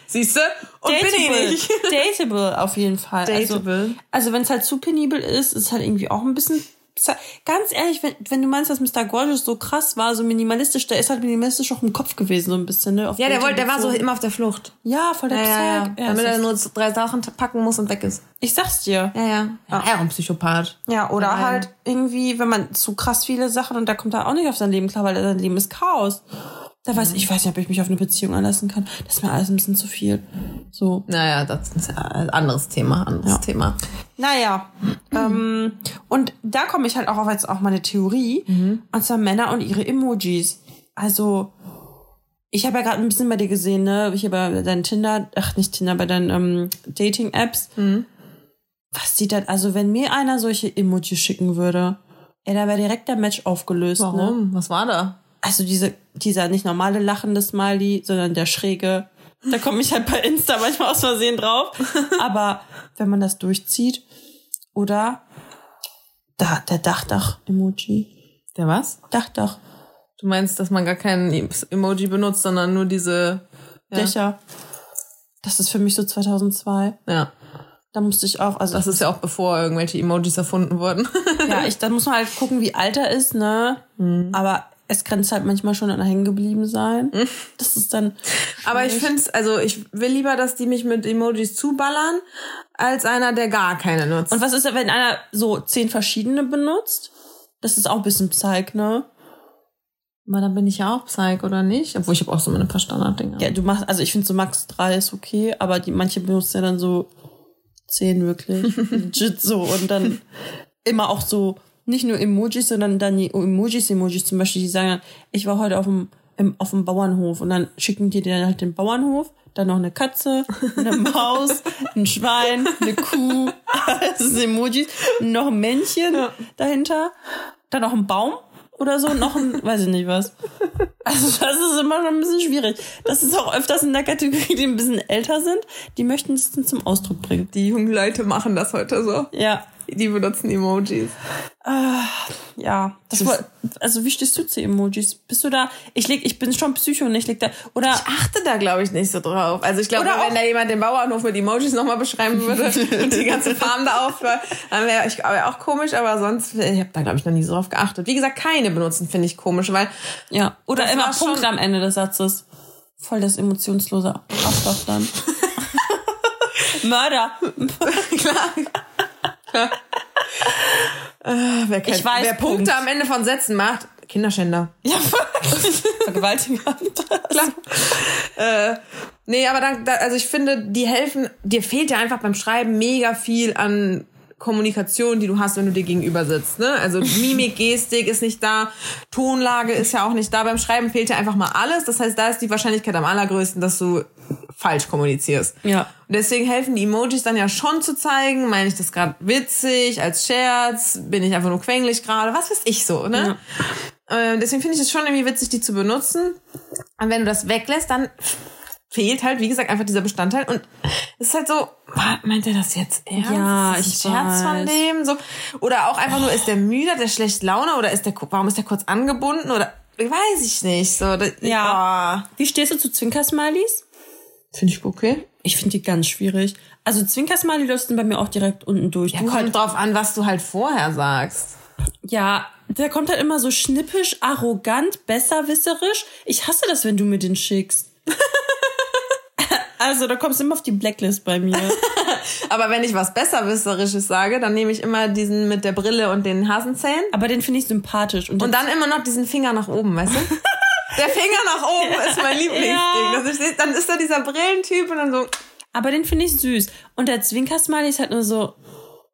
Siehst du? Und bin ich nicht. Dateable auf jeden Fall. Dateable. Also, also wenn es halt zu penibel ist, ist es halt irgendwie auch ein bisschen. Ganz ehrlich, wenn, wenn du meinst, dass Mr. Gorgeous so krass war, so minimalistisch, der ist halt minimalistisch auch im Kopf gewesen, so ein bisschen, ne? Auf Ja, der wollte, der war so immer auf der Flucht. Ja, voll der Ja, ja, ja. Psych. Ja, Damit er nur drei Sachen packen muss und weg ist. ich sag's dir. Ja, ja. Ja, er auch ein Psychopath. Ja, oder Nein. halt irgendwie, wenn man zu krass viele Sachen und da kommt er auch nicht auf sein Leben klar, weil sein Leben ist Chaos. Da weiß ich, weiß nicht, ob ich mich auf eine Beziehung einlassen kann. Das ist mir alles ein bisschen zu viel. So. Naja, das ist ein anderes Thema, anderes Ja. Thema. Naja. ähm, und da komme ich halt auch auf jetzt auch meine Theorie. Und zwar Männer und ihre Emojis. Also, ich habe ja gerade ein bisschen bei dir gesehen, ne? Ich habe bei deinen Tinder, ach nicht Tinder, bei deinen ähm, Dating-Apps. Was sieht das? Also, wenn mir einer solche Emojis schicken würde, ey, da wäre direkt der Match aufgelöst. Ne? Warum? Was war da? Also diese, dieser nicht normale lachende Smiley, sondern der schräge. Da komme ich halt bei Insta manchmal aus Versehen drauf. Aber wenn man das durchzieht, oder da, der Dachdach-Emoji. Der was? Dachdach, Du meinst, dass man gar keinen Emoji benutzt, sondern nur diese ja. Dächer. Das ist für mich so 2002. Ja. Da musste ich auch, also Das ist ja auch bevor irgendwelche Emojis erfunden wurden. ja, ich, da muss man halt gucken, wie alt er ist, ne? Mhm. Aber es grenzt halt manchmal schon an hängen geblieben sein. Das ist dann. Aber ich finde also ich will lieber, dass die mich mit Emojis zuballern, als einer, der gar keine nutzt. Und was ist, wenn einer so zehn verschiedene benutzt? Das ist auch ein bisschen Psych, ne? Aber dann bin ich ja auch Psych, oder nicht? Obwohl ich habe auch so meine paar Standarddinger. Ja, du machst, also ich finde so Max 3 ist okay, aber die manche benutzen ja dann so 10 wirklich. Legit so. Und dann immer auch so, nicht nur Emojis, sondern dann die Emojis, Emojis zum Beispiel, die sagen dann, ich war heute auf dem, im, auf dem Bauernhof und dann schicken die dir halt den Bauernhof, dann noch eine Katze, eine Maus, ein Schwein, eine Kuh, das ist Emojis, noch ein Männchen dahinter, dann noch ein Baum oder so, noch ein, weiß ich nicht was. Also das ist immer noch ein bisschen schwierig. Das ist auch öfters in der Kategorie, die ein bisschen älter sind, die möchten es dann zum Ausdruck bringen. Die jungen Leute machen das heute so. Ja, Die benutzen Emojis. ja. Das war, also wie stehst du zu Emojis? Bist du da? Ich leg, ich bin schon Psycho und ich leg da oder achte da, glaube ich, nicht so drauf. Also ich glaube, wenn da jemand den Bauernhof mit Emojis nochmal beschreiben würde und die ganze Farm da aufhört, dann wäre ich wär auch komisch, aber sonst, ich habe da, glaube ich, noch nie so drauf geachtet. Wie gesagt, keine benutzen finde ich komisch, weil ja oder immer Punkt schon- am Ende des Satzes. Voll das emotionslose Abstoff Mörder. Wer, kein, Ich weiß, wer Punkte Punkt. am Ende von Sätzen macht, Kinderschänder. Ja, Vergewaltiger. Äh, nee, aber dann, da, also ich finde, die helfen, dir fehlt ja einfach beim Schreiben mega viel an Kommunikation, die du hast, wenn du dir gegenüber sitzt. Ne? Also Mimik, Gestik ist nicht da, Tonlage ist ja auch nicht da. Beim Schreiben fehlt ja einfach mal alles. Das heißt, da ist die Wahrscheinlichkeit am allergrößten, dass du falsch kommunizierst. Ja. Und deswegen helfen die Emojis dann ja schon zu zeigen, meine ich das gerade witzig, als Scherz, bin ich einfach nur quengelig gerade, was weiß ich so, ne? Äh, deswegen finde ich es schon irgendwie witzig, die zu benutzen. Und wenn du das weglässt, dann fehlt halt, wie gesagt, einfach dieser Bestandteil. Und es ist halt so, meint er das jetzt ernst? Ja, ist ich ein Scherz von weiß. dem? So. Oder auch einfach nur, ist der müde, hat der schlecht Laune oder ist der, warum ist der kurz angebunden oder, weiß ich nicht, so. Das, Ja. Wie stehst du zu Zwinker-Smileys? Finde ich okay. Ich finde die ganz schwierig. Also Zwinker-Smiley läuft bei mir auch direkt unten durch. Ja, du kommt halt, drauf an, was du halt vorher sagst. ja, der kommt halt immer so schnippisch, arrogant, besserwisserisch. Ich hasse das, wenn du mir den schickst. also, da kommst du immer auf die Blacklist bei mir. Aber wenn ich was Besserwisserisches sage, dann nehme ich immer diesen mit der Brille und den Hasenzähnen. Aber den finde ich sympathisch. Und, Und dann immer noch diesen Finger nach oben, weißt du? Der Finger nach oben ist mein Lieblingsding. Ja. Ist, dann ist da dieser Brillentyp und dann so, aber den finde ich süß. Und der Zwinker-Smiley ist halt nur so,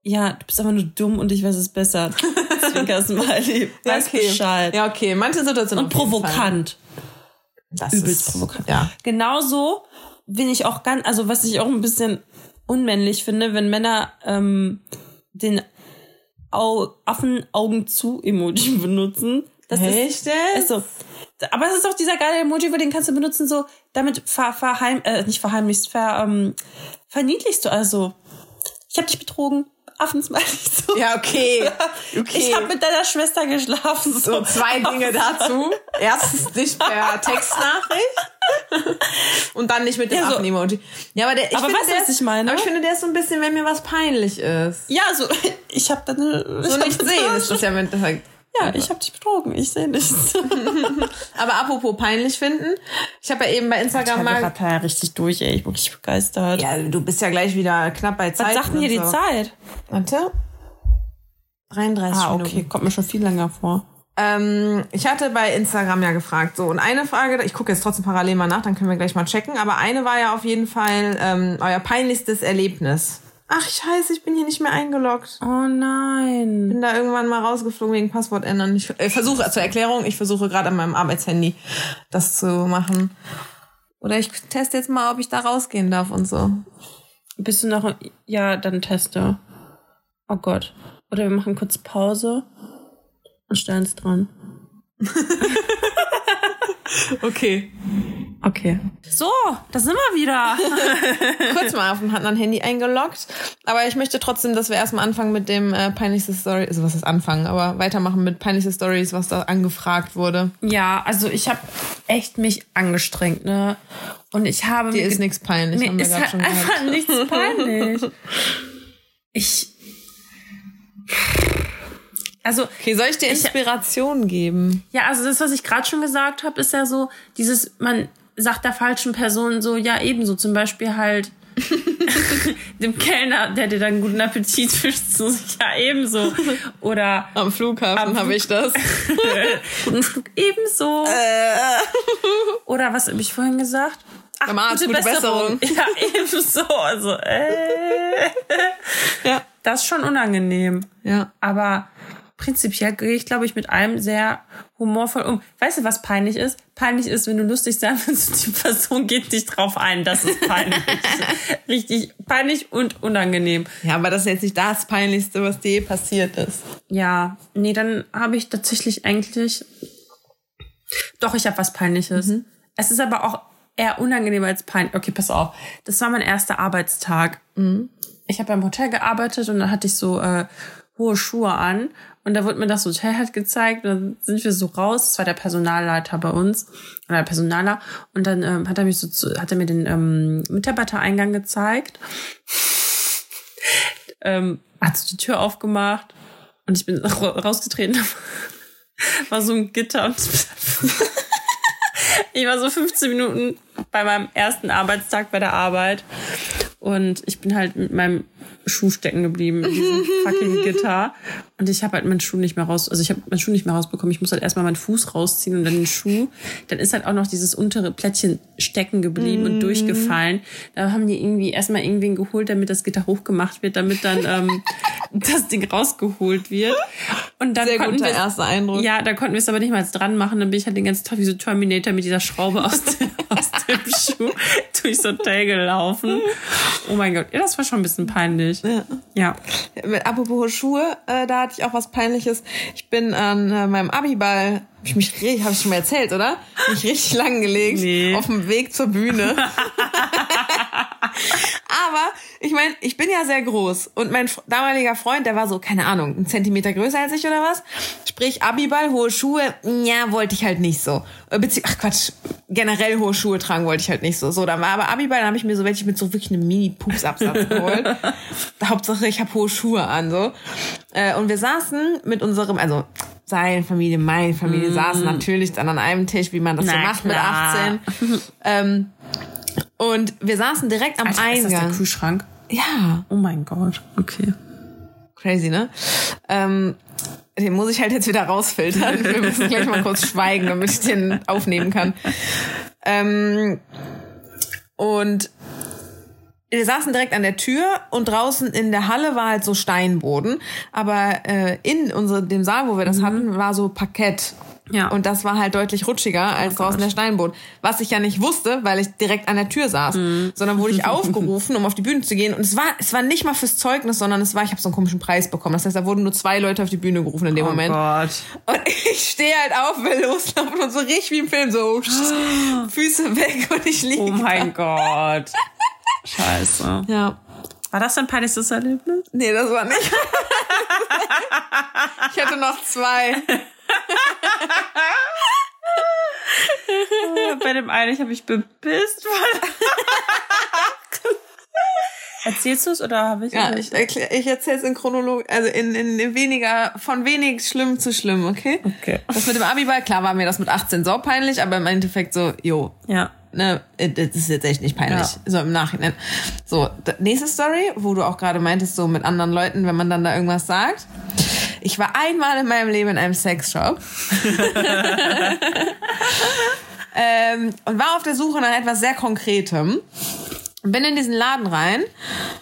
ja, du bist aber nur dumm und ich weiß es besser. Zwinker-Smiley, ja, weiß okay. Bescheid. Ja, okay. Manche Situationen. Und provokant. Das übelst ist, provokant. Ja. Genauso bin ich auch ganz, also was ich auch ein bisschen unmännlich finde, wenn Männer ähm, den Au Affen-Augen zu Emoji benutzen. Das Echt ist, jetzt? Aber es ist auch dieser geile Emoji, weil den kannst du benutzen, so damit ver, verheim, äh, nicht verheimlichst, ver, ähm, verniedlichst du also. Ich habe dich betrogen. Affensmiley. So. Ja, okay. Okay. Ich habe mit deiner Schwester geschlafen. So, so zwei Dinge dazu. Erstens nicht per Textnachricht. Und dann nicht mit dem Ja, so. Affen-Emoji. Ja, aber der, ich Aber finde, weißt du, was ich meine? Aber ich finde, der ist so ein bisschen, wenn mir was peinlich ist. Ja, so ich habe deine So nicht sehen ist das ja mit, Ja, ich habe dich betrogen. Ich sehe nichts. Aber apropos peinlich finden. Ich habe ja eben bei Instagram mal. gerade ja richtig durch, ey. Ich bin richtig begeistert. Ja, du bist ja gleich wieder knapp bei Zeit. Was sagt denn hier die so. Zeit? Warte. 33 Ah, Minuten. okay. Kommt mir schon viel länger vor. Ähm, ich hatte bei Instagram ja gefragt, so, und eine Frage, ich gucke jetzt trotzdem parallel mal nach, dann können wir gleich mal checken, aber eine war ja auf jeden Fall ähm, euer peinlichstes Erlebnis. Ach, scheiße, ich bin hier nicht mehr eingeloggt. Oh nein. Bin da irgendwann mal rausgeflogen wegen Passwort ändern. Ich äh, versuche, zur Erklärung, ich versuche gerade an meinem Arbeitshandy das zu machen. Oder ich teste jetzt mal, ob ich da rausgehen darf und so. Bist du noch... Ja, dann teste. Oh Gott. Oder wir machen kurz Pause und stellen es dran. Okay. Okay. So, da sind wir wieder. kurz mal auf dem anderen Handy eingeloggt. Aber ich möchte trotzdem, dass wir erstmal anfangen mit dem äh, peinlichste Story, also was ist anfangen, aber weitermachen mit peinlichste Stories, was da angefragt wurde. ja, also ich habe echt mich angestrengt, ne? Und ich habe... Dir ist nichts peinlich, wir ist gerade halt schon einfach nichts peinlich. Ich... Also, Okay, soll ich dir Inspiration geben? Ja, also das, was ich gerade schon gesagt habe, ist ja so, dieses, man sagt der falschen Person so, ja, ebenso. Zum Beispiel halt dem Kellner, der dir dann guten Appetit wünscht, so, ja, ebenso. Oder Am Flughafen habe ich das. guten Flug ebenso. Äh. Oder was habe ich vorhin gesagt? Ach, Beim Arzt, gute Besserung. Ja, ebenso. Also, äh. Ja. Das ist schon unangenehm. Ja. Aber prinzipiell gehe ich, glaube ich, mit allem sehr humorvoll um. Weißt du, was peinlich ist? Peinlich ist, wenn du lustig sein willst und die Person geht nicht drauf ein. Das ist peinlich. Richtig peinlich und unangenehm. Ja, aber das ist jetzt nicht das Peinlichste, was dir je passiert ist. Ja, nee, dann habe ich tatsächlich eigentlich. Doch, ich habe was Peinliches. Es ist aber auch eher unangenehm als peinlich. Okay, pass auf. Das war mein erster Arbeitstag. Ich habe beim Hotel gearbeitet und dann hatte ich so äh, hohe Schuhe an. Und da wurde mir das Hotel halt gezeigt. Und dann sind wir so raus. Das war der Personalleiter bei uns. Oder der Personaler. Und dann ähm, hat er mich so zu, hat er mir den ähm, Mitarbeitereingang gezeigt. ähm, hat so die Tür aufgemacht. Und ich bin ra- rausgetreten. war so ein Gitter und ich war so 15 Minuten bei meinem ersten Arbeitstag bei der Arbeit und ich bin halt mit meinem Schuh stecken geblieben in diesem fucking Gitter und ich habe halt meinen Schuh nicht mehr raus, also ich habe meinen Schuh nicht mehr rausbekommen. Ich muss halt erstmal meinen Fuß rausziehen und dann den Schuh. Dann ist halt auch noch dieses untere Plättchen stecken geblieben und durchgefallen. Da haben die irgendwie erstmal irgendwen geholt, damit das Gitter hochgemacht wird, damit dann ähm, das Ding rausgeholt wird. Und dann Sehr guter erster Eindruck. ja, da konnten wir es aber nicht mal dran machen. Dann bin ich halt den ganzen Tag wie so Terminator mit dieser Schraube aus, aus dem Schuh durchs Hotel gelaufen. Oh mein Gott, ja, das war schon ein bisschen peinlich. Ja. Ja. Mit apropos Schuhe, äh, da hatte ich auch was Peinliches. Ich bin an äh, meinem Abiball, hab ich mich, habe ich schon mal erzählt, oder? Mich richtig lang gelegt Nee. auf dem Weg zur Bühne. Aber ich meine, ich bin ja sehr groß und mein damaliger Freund, der war so, keine Ahnung, einen Zentimeter größer als ich oder was. Sprich, Abiball, hohe Schuhe, ja, wollte ich halt nicht so. Äh, Bezieh Ach Quatsch, generell hohe Schuhe tragen wollte ich halt nicht so. So, dann war aber Abiball, dann habe ich mir so welche mit so wirklich einem Mini-Pupsabsatz geholt. Hauptsache, ich habe hohe Schuhe an, so. Äh, Und wir saßen mit unserem, also seine Familie, meine Familie, saßen natürlich dann an einem Tisch, wie man das so Na macht mit klar. 18. ähm, und wir saßen direkt am Alter, ist das der Eingang. Kühlschrank? Ja, Oh mein Gott, okay. crazy, ne? Ähm, den muss ich halt jetzt wieder rausfiltern. Wir müssen gleich mal kurz schweigen, damit ich den aufnehmen kann. Ähm, und wir saßen direkt an der Tür und draußen in der Halle war halt so Steinboden. Aber äh, in unser, dem Saal, wo wir das hatten, war so Parkett. Ja. Und das war halt deutlich rutschiger als draußen der Steinboden. Was ich ja nicht wusste, weil ich direkt an der Tür saß. Sondern wurde ich aufgerufen, um auf die Bühne zu gehen. Und es war, es war nicht mal fürs Zeugnis, sondern es war, ich habe so einen komischen Preis bekommen. Das heißt, da wurden nur zwei Leute auf die Bühne gerufen in dem Oh Moment. Gott. Und ich stehe halt auf, will loslaufen und so richtig wie im Film, so Füße weg und ich liege. Oh mein Gott. Scheiße. Ja. War das dein peinlichstes Erlebnis? Nee, das war nicht. ich hatte noch zwei. Bei dem einen, ich habe mich bepisst. Erzählst du es oder habe ich Ja, ich, erklär, ich erzähle es in Chronologie, also in, in, in weniger, von wenig schlimm zu schlimm, okay? Okay. Das mit dem Abiball, klar war mir das mit 18 sau peinlich, aber im Endeffekt so, jo, Ja. ne, das ist jetzt echt nicht peinlich. Ja. So im Nachhinein. So, nächste Story, wo du auch gerade meintest, so mit anderen Leuten, wenn man dann da irgendwas sagt. Ich war einmal in meinem Leben in einem Sexshop. ähm, und war auf der Suche nach etwas sehr Konkretem. Bin in diesen Laden rein.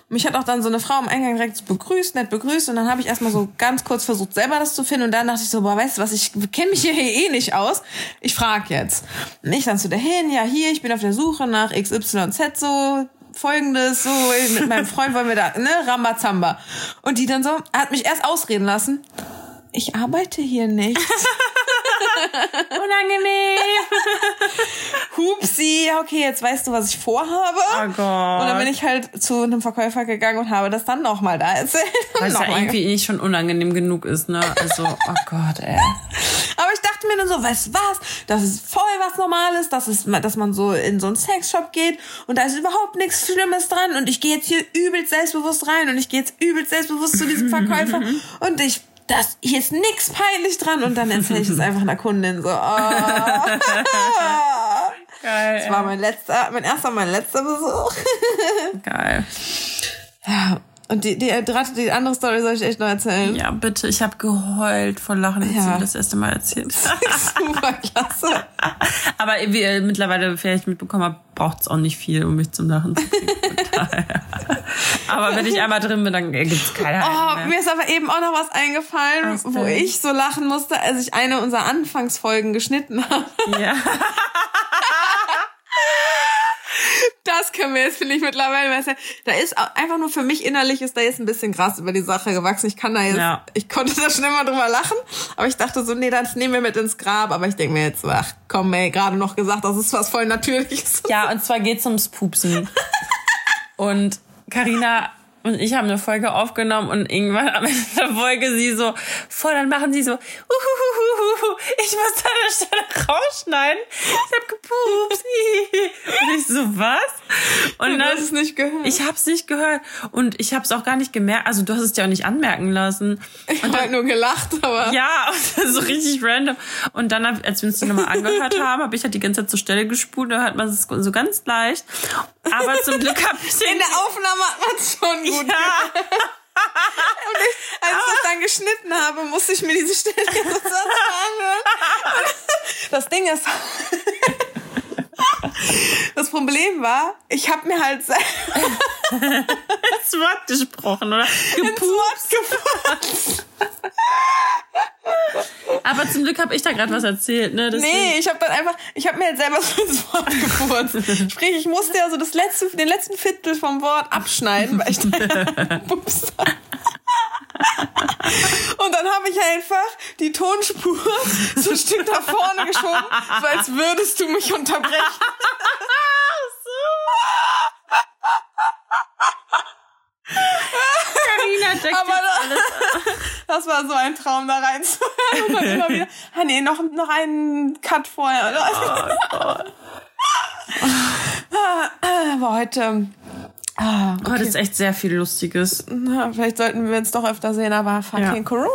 Mich hat auch dann so eine Frau am Eingang direkt begrüßt, nett begrüßt. Und dann habe ich erstmal so ganz kurz versucht, selber das zu finden. Und dann dachte ich so, boah, weißt du was, ich kenne mich hier eh nicht aus. Ich frage jetzt. Und ich dann zu der hin, ja hier, ich bin auf der Suche nach XYZ so, folgendes, so, mit meinem Freund wollen wir da, ne, Rambazamba. Und die dann so, hat mich erst ausreden lassen. Ich arbeite hier nicht. Unangenehm. Hupsi, okay, jetzt weißt du, was ich vorhabe. Oh Gott. Und dann bin ich halt zu einem Verkäufer gegangen und habe das dann nochmal da erzählt. Weil es ja irgendwie nicht schon unangenehm genug ist, ne? Also, oh Gott, ey. Aber ich dachte mir dann so, weißt du was? Das ist voll was Normales, das ist, dass man so in so einen Sexshop geht und da ist überhaupt nichts Schlimmes dran und ich gehe jetzt hier übelst selbstbewusst rein und ich gehe jetzt übelst selbstbewusst zu diesem Verkäufer und ich das hier ist nix peinlich dran und dann erzähle ich es einfach einer Kundin so. Oh. Geil. Das war mein letzter, mein erster, mein letzter Besuch. Geil. Ja. Und die, die, die, andere Story soll ich echt noch erzählen. Ja, bitte. Ich habe geheult vor Lachen, als Ja. sie mir das erste Mal erzählt. Super klasse. Aber wie ihr mittlerweile vielleicht mitbekommen habt, braucht es auch nicht viel, um mich zum Lachen zu kriegen. Aber wenn ich einmal drin bin, dann gibt's keine Oh, Haltung mir mehr. ist aber eben auch noch was eingefallen, Was wo ich so lachen musste, als ich eine unserer Anfangsfolgen geschnitten habe. Ja. Das können wir jetzt, finde ich, mittlerweile besser. Da ist einfach nur für mich innerlich ist da jetzt ein bisschen krass über die Sache gewachsen. Ich kann da jetzt, Ja. ich konnte da schon immer drüber lachen, aber ich dachte so, nee, das nehmen wir mit ins Grab. Aber ich denke mir jetzt, ach komm, ey, gerade noch gesagt, das ist was voll Natürliches. Ja, und zwar geht's ums Pupsen. Und Karina und ich haben eine Folge aufgenommen und irgendwann am Ende der Folge sie so voll, dann machen sie so, uhuhuhuhu, ich muss da eine Stelle rausschneiden. Ich hab gepupst. Und ich so, was? Und Du dann, hast es nicht gehört. ich hab's nicht gehört und ich hab's auch gar nicht gemerkt. Also du hast es dir auch nicht anmerken lassen. Ich habe halt nur gelacht, aber Ja, so richtig random. Und dann, als wir uns die nochmal angehört haben, habe ich halt die ganze Zeit zur Stelle gespult, da hört man es so ganz leicht. Aber zum Glück habe ich in der Aufnahme hat man es schon gut ja, Als ich das dann geschnitten habe, musste ich mir diese Stelle jetzt anhören. Das Ding ist, das Problem war, ich habe mir halt ins Wort gesprochen, oder? ins Wort gefasst. Aber zum Glück habe ich da gerade was erzählt, ne? Deswegen- Nee, ich habe dann einfach, ich habe mir halt selber so ins Wort gefurzt. Sprich, ich musste ja so das letzte, den letzten Viertel vom Wort abschneiden, weil ich da Pups habe. Und dann habe ich einfach die Tonspur so ein Stück nach vorne geschoben, so als würdest du mich unterbrechen. Carina deckt Aber jetzt das, das war so ein Traum, da reinzuhören. Und dann immer wieder, ah nee, noch, noch einen Cut vorher. Ah, ah, Aber heute, ah, Heute ist echt sehr viel Lustiges. na, vielleicht sollten wir uns doch öfter sehen, aber fucking Ja. Corona.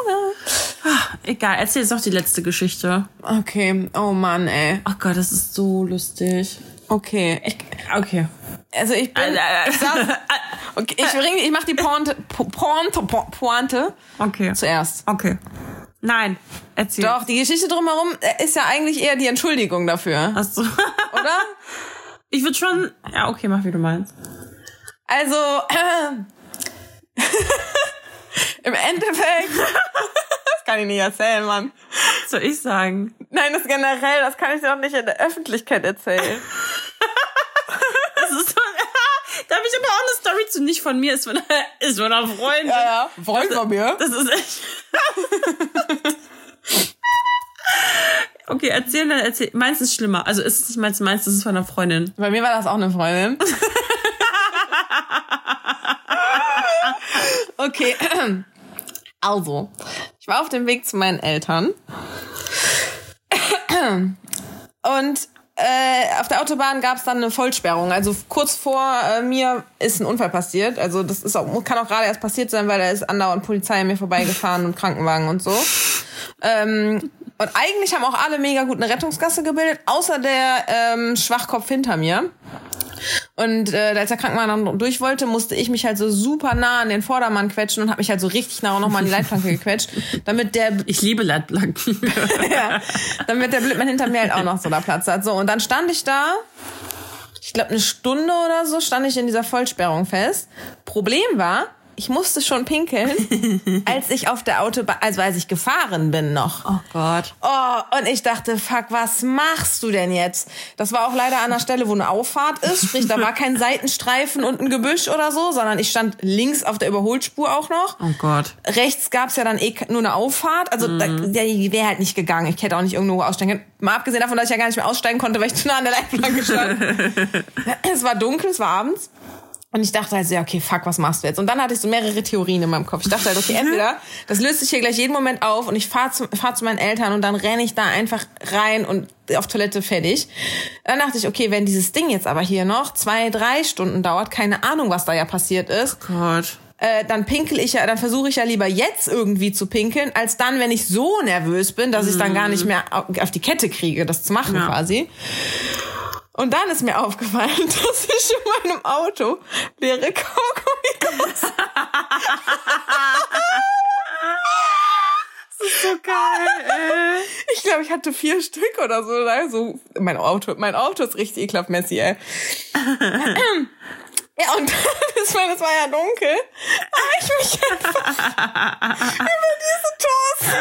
Egal, erzähl jetzt noch die letzte Geschichte. Okay, oh Mann, ey. Ach Gott, das ist so lustig. Okay, ich, Okay. also ich bin, ich, saß, okay, ich, bring, ich mach die Pointe, Po- Pointe, Po- Pointe Okay. zuerst. Okay. Nein, erzähl. Doch, die Geschichte drumherum äh, ist ja eigentlich eher die Entschuldigung dafür, Hast du. oder? Ich würde schon. Ja, okay, mach wie du meinst. Also, äh, im Endeffekt, das kann ich nicht erzählen, Mann. Was soll ich sagen? Nein, das generell, das kann ich dir auch nicht in der Öffentlichkeit erzählen. Das ist so, da habe ich aber auch eine Story zu, nicht von mir, ist von, ist von einer Freundin. ja, Freund von mir. Das ist echt. Okay, erzähl dann, erzähl. Meins ist schlimmer. Also ist es nicht meins, meins ist es von einer Freundin. Bei mir war das auch eine Freundin. okay. Also, ich war auf dem Weg zu meinen Eltern. Und äh, auf der Autobahn gab es dann eine Vollsperrung. Also kurz vor äh, mir ist ein Unfall passiert. Also das ist auch, kann auch gerade erst passiert sein, weil da ist andauernd Polizei an mir vorbeigefahren und Krankenwagen und so. Ähm, und eigentlich haben auch alle mega gut eine Rettungsgasse gebildet, außer der ähm, Schwachkopf hinter mir. Und äh, als der Krankenwagen dann durch wollte, musste ich mich halt so super nah an den Vordermann quetschen und habe mich halt so richtig nah nochmal an die Leitplanke gequetscht, damit der Ich liebe Leitplanken. ja, damit der Blitmann hinter mir halt auch noch so da Platz hat. So, und dann stand ich da, ich glaube eine Stunde oder so, stand ich in dieser Vollsperrung fest. Problem war, ich musste schon pinkeln, als ich auf der Autobahn, also als ich gefahren bin noch. Oh Gott. Oh, und ich dachte, fuck, was machst du denn jetzt? Das war auch leider an der Stelle, wo eine Auffahrt ist. Sprich, da war kein Seitenstreifen und ein Gebüsch oder so, sondern ich stand links auf der Überholspur auch noch. Oh Gott. Rechts gab's ja dann eh nur eine Auffahrt. Also da, der wäre halt nicht gegangen. Ich hätte auch nicht irgendwo aussteigen können. Mal abgesehen davon, dass ich ja gar nicht mehr aussteigen konnte, weil ich zu nah an der Leitplanke stand. es war dunkel, es war abends. Und ich dachte halt so, ja, okay, fuck, was machst du jetzt? Und dann hatte ich so mehrere Theorien in meinem Kopf. Ich dachte halt, okay, entweder das löst sich hier gleich jeden Moment auf und ich fahre zu, fahr zu meinen Eltern und dann renne ich da einfach rein und auf Toilette fertig. Dann dachte ich, okay, wenn dieses Ding jetzt aber hier noch zwei, drei Stunden dauert, keine Ahnung, was da ja passiert ist, Gott. äh, dann pinkel ich ja, dann versuche ich ja lieber jetzt irgendwie zu pinkeln, als dann, wenn ich so nervös bin, dass ich dann gar nicht mehr au- auf die Kette kriege, das zu machen Ja. quasi. Und dann ist mir aufgefallen, dass ich in meinem Auto leere Kaugummi so geil, ey. Ich glaube, ich hatte vier Stück oder so. Oder? so mein, Auto, mein Auto ist richtig ekelhaft messy, ey. Ja, und das war, das war ja dunkel. Habe ich mich einfach über diese Toast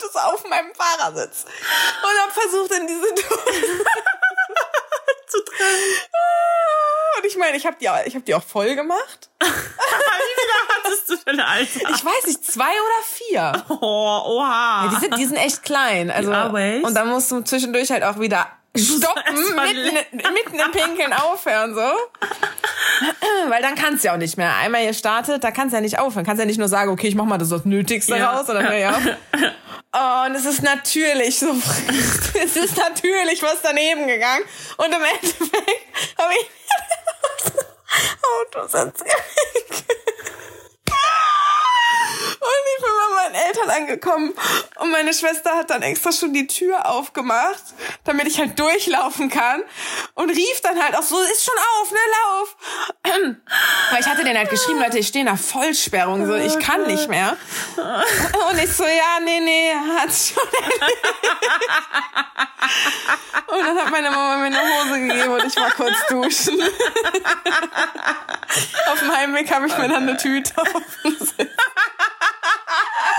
meinem Auto so auf meinem Fahrersitz und habe versucht, in diese Toast zu trennen. Und ich meine, ich habe die, ich hab die auch voll gemacht. Wie viele hattest du eine Alter? Ich weiß nicht, zwei oder vier. Oh, oha. Die sind, die sind echt klein. Also, und dann musst du zwischendurch halt auch wieder stoppen, mitten, mitten im Pinkeln aufhören, so. Weil dann kannst du ja auch nicht mehr. Einmal gestartet, da kannst du ja nicht aufhören. Kannst ja nicht nur sagen, okay, ich mach mal das, das Nötigste Ja. raus, oder ja. Oh, und es ist natürlich so, es ist natürlich was daneben gegangen. Und im Endeffekt habe ich Autositz Und ich bin bei meinen Eltern angekommen und meine Schwester hat dann extra schon die Tür aufgemacht, damit ich halt durchlaufen kann und rief dann halt auch so, ist schon auf, ne, lauf. Weil ich hatte denen halt geschrieben, Leute, ich stehe in einer Vollsperrung, so, ich kann nicht mehr. Und ich so, ja, nee, nee, hat's schon Und dann hat meine Mama mir eine Hose gegeben und ich war kurz duschen. Auf dem Heimweg habe ich mir dann eine Tüte auf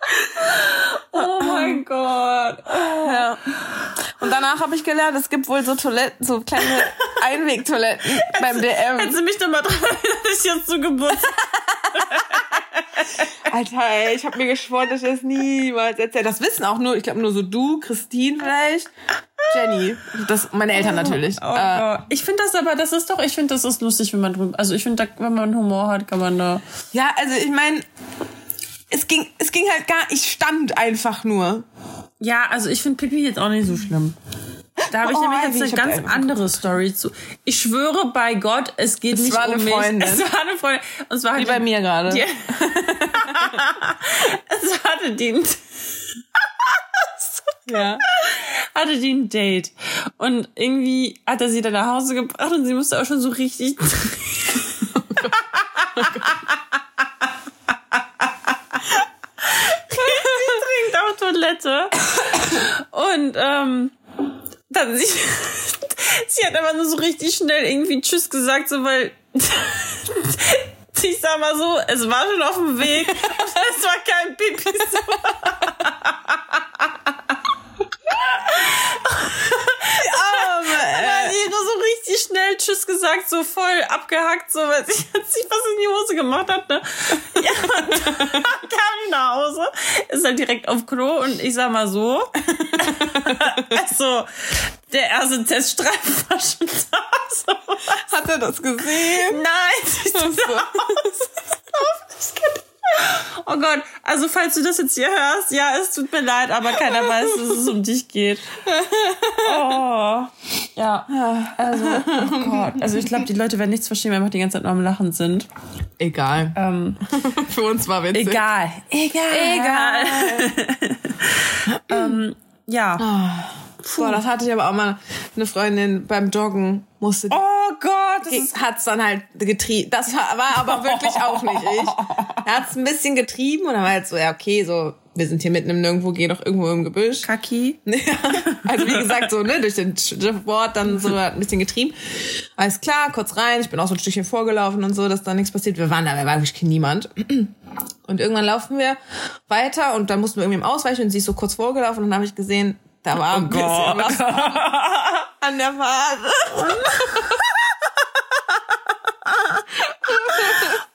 Oh mein Gott. Ja. Und danach habe ich gelernt, es gibt wohl so Toiletten, so kleine Einwegtoiletten beim DM. Hättest du mich doch mal dran dass ich jetzt zu Geburtstag. Alter, ey, ich habe mir geschworen, dass ich das niemals erzähle. Das wissen auch nur, ich glaube nur so du, Christine vielleicht, Jenny, das meine Eltern natürlich. Oh äh, Gott. Ich finde das aber, das ist doch, ich finde, das ist lustig, wenn man drüber, also ich finde, wenn man Humor hat, kann man da. ja, also ich meine, es ging, es ging halt gar, ich stand einfach nur. Ja, also ich finde Pipi jetzt auch nicht so schlimm. Da habe ich Oh, nämlich jetzt eine ganz einfach andere Story zu. Ich schwöre bei Gott, es geht Es nicht war um eine mich. Freundin. Es war eine Freundin. Und es war Wie bei mir gerade. Es hatte die, Ja. hatte die ein Date. Und irgendwie hat er sie dann nach Hause gebracht und sie musste auch schon so richtig. Sie trinkt auf Toilette. Und ähm, dann sie, sie hat aber nur so richtig schnell irgendwie Tschüss gesagt, so weil ich sag mal so, es war schon auf dem Weg, aber es war kein Pipi. So. Dann hat sie nur so richtig schnell Tschüss gesagt, so voll abgehackt, so weil sie hat sich was in die Hose gemacht hat, ne? Ja, und dann kam die nach Hause, ist halt direkt auf Klo und ich sag mal so, also, der erste Teststreifen war schon da. So. Hat er das gesehen? Nein, du so. aus? Oh Gott, also falls du das jetzt hier hörst, ja, es tut mir leid, aber keiner weiß, dass es um dich geht. Oh. Ja, also, oh Gott. Also ich glaube, die Leute werden nichts verstehen, weil wir einfach die ganze Zeit nur am Lachen sind. Egal. Ähm, Für uns war witzig. egal. Egal. Egal. ähm, ja. Boah, das hatte ich aber auch mal eine Freundin beim Joggen musste. Oh Gott, das hat's dann halt getrieben. Das war, war aber wirklich auch nicht ich. Er hat's ein bisschen getrieben und dann war halt so, ja, okay, so, wir sind hier mitten im Nirgendwo, geh doch irgendwo im Gebüsch. Kaki. Ja, also wie gesagt, so, ne, durch den Sport dann so ein bisschen getrieben. Alles klar, kurz rein, ich bin auch so ein Stückchen vorgelaufen und so, dass da nichts passiert. Wir waren da, da war wirklich niemand. Und irgendwann laufen wir weiter und dann mussten wir irgendwie im Ausweichen und sie ist so kurz vorgelaufen und dann habe ich gesehen, da war ein bisschen Gott. was an der Phase.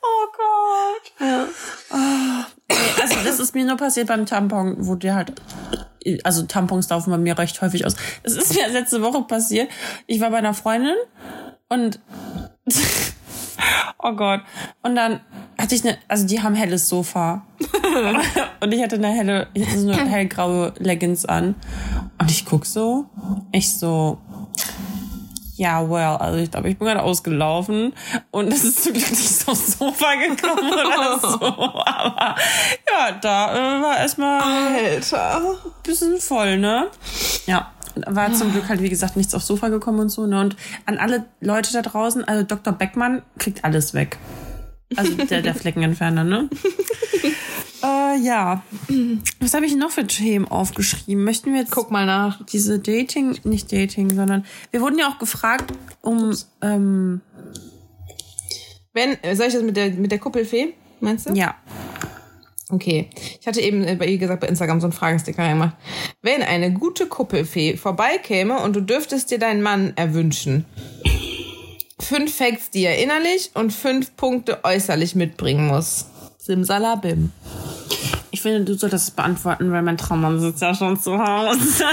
Oh Gott. Nee, Also das ist mir nur passiert beim Tampon, wo der halt, also Tampons laufen bei mir recht häufig aus. Das ist mir letzte Woche passiert. Ich war bei einer Freundin und oh Gott. Und dann hatte ich eine, also die haben helles Sofa. und ich hatte eine helle, ich hatte so eine hellgraue Leggings an. Und ich guck so, ich so, ja, well, also ich glaube, ich bin gerade ausgelaufen und es ist zum Glück nicht aufs Sofa gekommen oder so. Aber ja, da äh, war erstmal ein Alter. bisschen voll, ne? Ja. war zum Glück halt, wie gesagt, nichts aufs Sofa gekommen und so. Ne? Und an alle Leute da draußen, also Dr. Beckmann kriegt alles weg. Also der, der Fleckenentferner, ne? äh, ja. Was habe ich noch für Themen aufgeschrieben? Möchten wir jetzt Guck mal nach. diese Dating, nicht Dating, sondern wir wurden ja auch gefragt, um ähm, Wenn, soll ich das mit der, mit der Kuppelfee, meinst du? ja. Okay. Ich hatte eben, äh, wie gesagt, bei Instagram so einen Fragesticker gemacht. Wenn eine gute Kuppelfee vorbeikäme und du dürftest dir deinen Mann erwünschen, fünf Facts, die er innerlich und fünf Punkte äußerlich mitbringen muss. Simsalabim. Ich finde, du solltest es beantworten, weil mein Traummann sitzt ja schon zu Hause.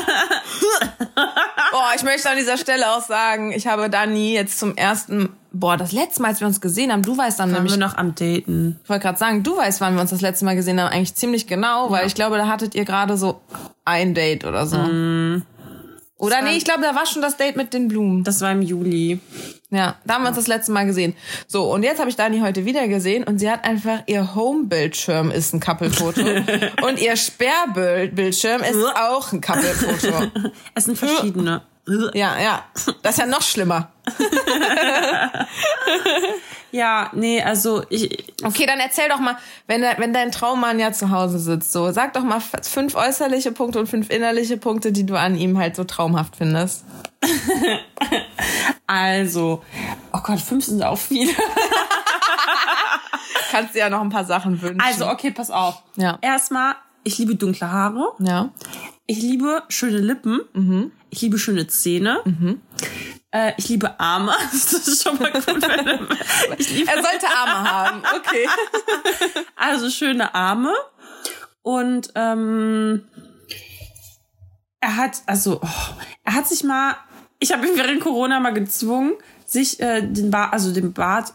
Boah, ich möchte an dieser Stelle auch sagen, ich habe Dani jetzt zum ersten, boah, das letzte Mal, als wir uns gesehen haben, du weißt dann Waren nämlich, wir noch am Daten. ich wollte gerade sagen, du weißt, wann wir uns das letzte Mal gesehen haben, eigentlich ziemlich genau, weil ich glaube, da hattet ihr gerade so ein Date oder so. Oder nee, ich glaube, da war schon das Date mit den Blumen. Das war im Juli. Ja, da haben wir uns das letzte Mal gesehen. So, und jetzt habe ich Dani heute wieder gesehen und sie hat einfach, ihr Home-Bildschirm ist ein Couple-Foto und ihr Sperrbildschirm ist auch ein Couple-Foto. Es sind verschiedene. Ja, ja, das ist ja noch schlimmer. Ja, nee, also ich, Okay, dann erzähl doch mal, wenn, wenn dein Traummann ja zu Hause sitzt, so, sag doch mal fünf äußerliche Punkte und fünf innerliche Punkte, die du an ihm halt so traumhaft findest. also, oh Gott, fünf sind auch viele. Kannst dir ja noch ein paar Sachen wünschen. Also, okay, pass auf. Ja. Erstmal, ich liebe dunkle Haare. ja. Ich liebe schöne Lippen. Ich liebe schöne Zähne. Äh, ich liebe Arme. Das ist schon mal gut. wenn- ich liebe Er sollte Arme haben, okay. also schöne Arme. Und ähm, er hat, also, oh, er hat sich mal, ich habe ihn während Corona mal gezwungen, sich äh, den Bart, also den Bart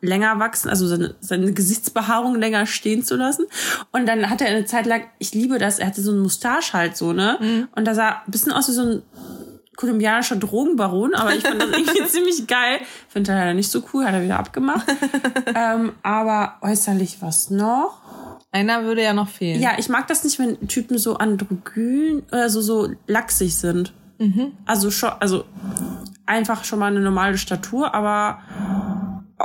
länger wachsen, also seine, seine Gesichtsbehaarung länger stehen zu lassen. Und dann hat er eine Zeit lang, ich liebe das, er hatte so einen Mustache halt so, ne? Und da sah ein bisschen aus wie so ein kolumbianischer Drogenbaron, aber ich fand das irgendwie ziemlich geil. Finde er leider nicht so cool, hat er wieder abgemacht. ähm, aber äußerlich was noch? Einer würde ja noch fehlen. Ja, ich mag das nicht, wenn Typen so androgyn oder so, so lachsig sind. Also schon, also einfach schon mal eine normale Statur, aber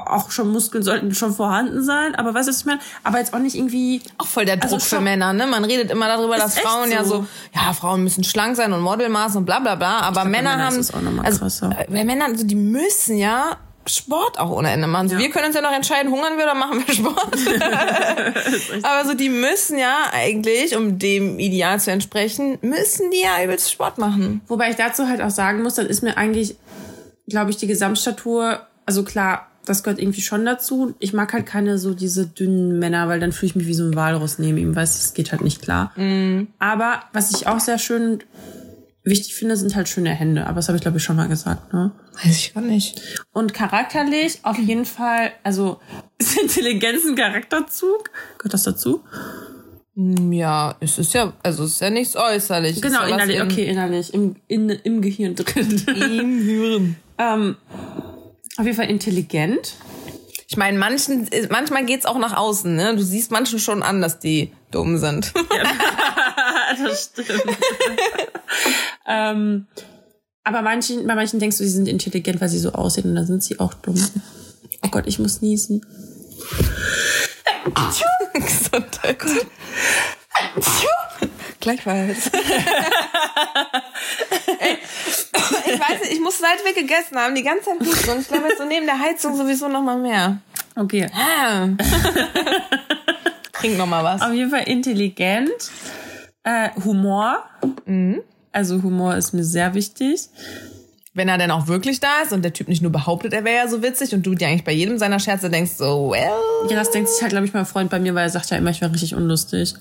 auch schon Muskeln sollten schon vorhanden sein. Aber weißt du, was ich meine? Aber jetzt auch nicht irgendwie. Auch voll der Druck Also für schon- Männer, ne? Man redet immer darüber, dass Frauen ja so. so, ja, Frauen müssen schlank sein und Modelmaß und bla bla bla, aber glaub, Männer haben, also, krasser. äh, bei Männern, also, die müssen ja Sport auch ohne Ende machen. So, Ja. Wir können uns ja noch entscheiden, hungern wir oder machen wir Sport. aber so, die müssen ja eigentlich, um dem Ideal zu entsprechen, müssen die ja übelst Sport machen. Wobei ich dazu halt auch sagen muss, dann ist mir eigentlich, glaube ich, die Gesamtstatur, also klar, das gehört irgendwie schon dazu. Ich mag halt keine so diese dünnen Männer, weil dann fühle ich mich wie so ein Walross neben ihm, weißt du, das geht halt nicht klar. Aber was ich auch sehr schön wichtig finde, sind halt schöne Hände. Aber das habe ich, glaube ich, schon mal gesagt, ne? Weiß ich gar nicht. Und charakterlich auf jeden Fall, also ist Intelligenz ein Charakterzug? Gehört das dazu? Hm, Ja, es ist ja, also es ist ja nichts äußerlich. Genau, es ja innerlich, in- okay, innerlich, im, in, im Gehirn drin. Im Hirn. ähm, auf jeden Fall intelligent. Ich meine, manchen, manchmal geht's auch nach außen, ne? Du siehst manchen schon an, dass die dumm sind. das stimmt. ähm, aber manchen, bei manchen denkst du, sie sind intelligent, weil sie so aussehen und dann sind sie auch dumm. Oh Gott, ich muss niesen. Gesundheit. Gleichfalls. Ey, ich weiß nicht, ich muss seit wir gegessen haben, die ganze Zeit husten und ich glaube jetzt so neben der Heizung sowieso noch mal mehr. Okay. Ah. Trink noch mal was. Auf jeden Fall intelligent. Äh, Humor. Also Humor ist mir sehr wichtig. Wenn er denn auch wirklich da ist und der Typ nicht nur behauptet, er wäre ja so witzig und du dir eigentlich bei jedem seiner Scherze denkst so, well. Ja, das denkt sich halt, glaube ich, mein Freund bei mir, weil er sagt ja immer, ich wäre richtig unlustig.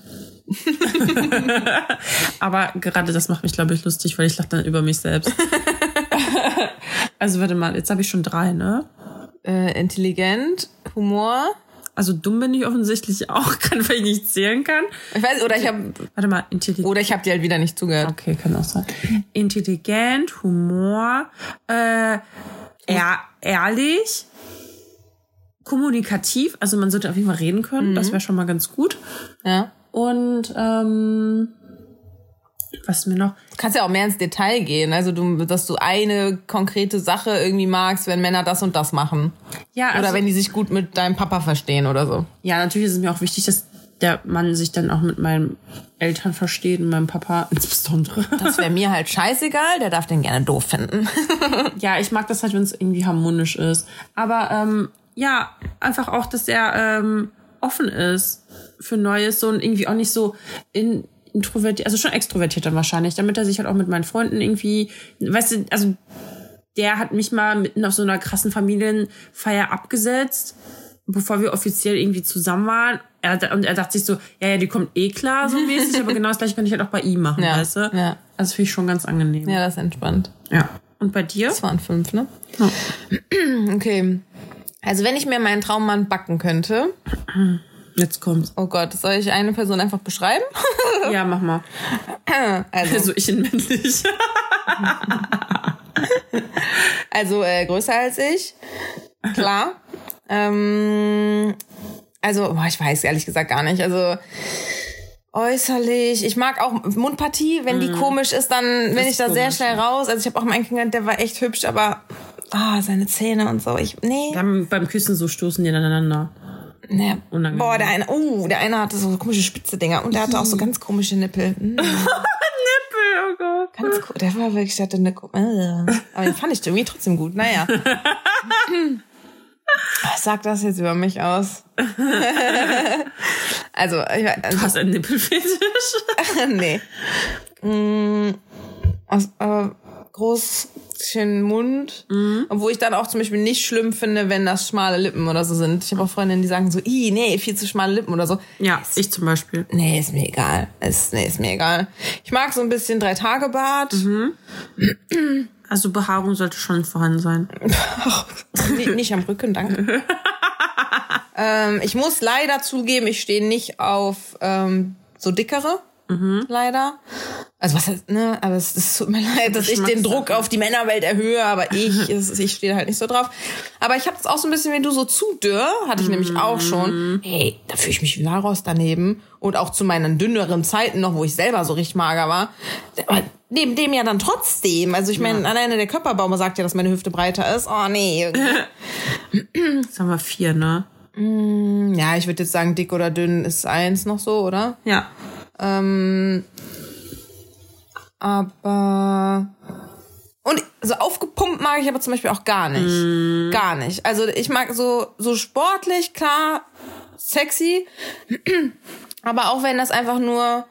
Aber gerade das macht mich, glaube ich, lustig, weil ich lache dann über mich selbst. also warte mal, jetzt habe ich schon drei, ne? Äh, intelligent, Humor. Also dumm bin ich offensichtlich auch, kann, weil ich nicht zählen kann. Ich weiß, oder ich habe Warte mal, intelligent. oder ich habe dir halt wieder nicht zugehört. Okay, kann auch sein. Intelligent, Humor, äh, ehr, ehrlich, kommunikativ, also man sollte auf jeden Fall reden können, das wäre schon mal ganz gut. Ja. Und ähm, was mir noch. Du kannst ja auch mehr ins Detail gehen. Also du, dass du eine konkrete Sache irgendwie magst, wenn Männer das und das machen. Ja, also, Oder wenn die sich gut mit deinem Papa verstehen oder so. ja, natürlich ist es mir auch wichtig, dass der Mann sich dann auch mit meinen Eltern versteht und meinem Papa insbesondere. Das wäre mir halt scheißegal, der darf den gerne doof finden. ja, ich mag das halt, wenn es irgendwie harmonisch ist. Aber ähm, ja, einfach auch, dass er ähm, offen ist für Neues so und irgendwie auch nicht so in introvertiert, also schon extrovertiert dann wahrscheinlich, damit er sich halt auch mit meinen Freunden irgendwie, weißt du, also der hat mich mal mitten auf so einer krassen Familienfeier abgesetzt, bevor wir offiziell irgendwie zusammen waren. Er, und er dachte sich so, ja, ja, die kommt eh klar, so mäßig, aber genau das gleiche könnte ich halt auch bei ihm machen, Ja, weißt du? ja. Also finde ich schon ganz angenehm. Ja, das ist entspannt. ja. Und bei dir? Das waren fünf, ne? Okay. Also wenn ich mir meinen Traummann backen könnte, Jetzt kommt's. oh Gott, soll ich eine Person einfach beschreiben? Ja, mach mal. Also, Also ich in männlich. also äh, größer als ich, klar. ähm, also, boah, ich weiß ehrlich gesagt gar nicht. Also äußerlich, ich mag auch Mundpartie, wenn die komisch ist, dann bin ich da sehr komisch, schnell raus. Also ich habe auch meinen Kind, der war echt hübsch, aber ah, seine Zähne und so, ich nee. beim, beim Küssen so stoßen die aneinander. nee. Unangenehm. Boah, der eine, oh, der eine hatte so komische spitze Dinger und der hatte auch so ganz komische Nippel. Mm. Nippel, oh Gott. Ganz cool. Der war wirklich, der hatte eine, äh. aber den fand ich irgendwie trotzdem gut. Naja. Was sagt das jetzt über mich aus? also, ich, weiß- Du hast einen Nippelfetisch. nee. Mm, aus, äh, großen Mund. Obwohl ich dann auch zum Beispiel nicht schlimm finde, wenn das schmale Lippen oder so sind. Ich habe auch Freundinnen, die sagen so, ih, nee, viel zu schmale Lippen oder so. Ja, ich zum Beispiel. Nee, ist mir egal. Ist, nee, ist mir egal. Ich mag so ein bisschen Drei-Tage-Bart. Also Behaarung sollte schon vorhanden sein. Ni- nicht am Rücken, danke. ähm, ich muss leider zugeben, ich stehe nicht auf ähm, so dickere. Leider. Also was heißt, ne, aber es, es tut mir leid, dass ich den Druck auf die Männerwelt erhöhe, aber ich, es, ich stehe halt nicht so drauf. Aber ich habe das auch so ein bisschen wie du so zu dürr, hatte ich nämlich auch schon. Hey, da fühle ich mich wie Laros daneben. Und auch zu meinen dünneren Zeiten noch, wo ich selber so richtig mager war. Aber neben dem ja dann trotzdem. Also ich meine, alleine der Körperbau sagt ja, dass meine Hüfte breiter ist. Oh nee. Jetzt haben wir vier, ne? Ja, ich würde jetzt sagen, dick oder dünn ist eins noch so, oder? Ja. Ähm, aber und so aufgepumpt mag ich aber zum Beispiel auch gar nicht, gar nicht. Also ich mag so so sportlich klar, sexy, aber auch wenn das einfach nur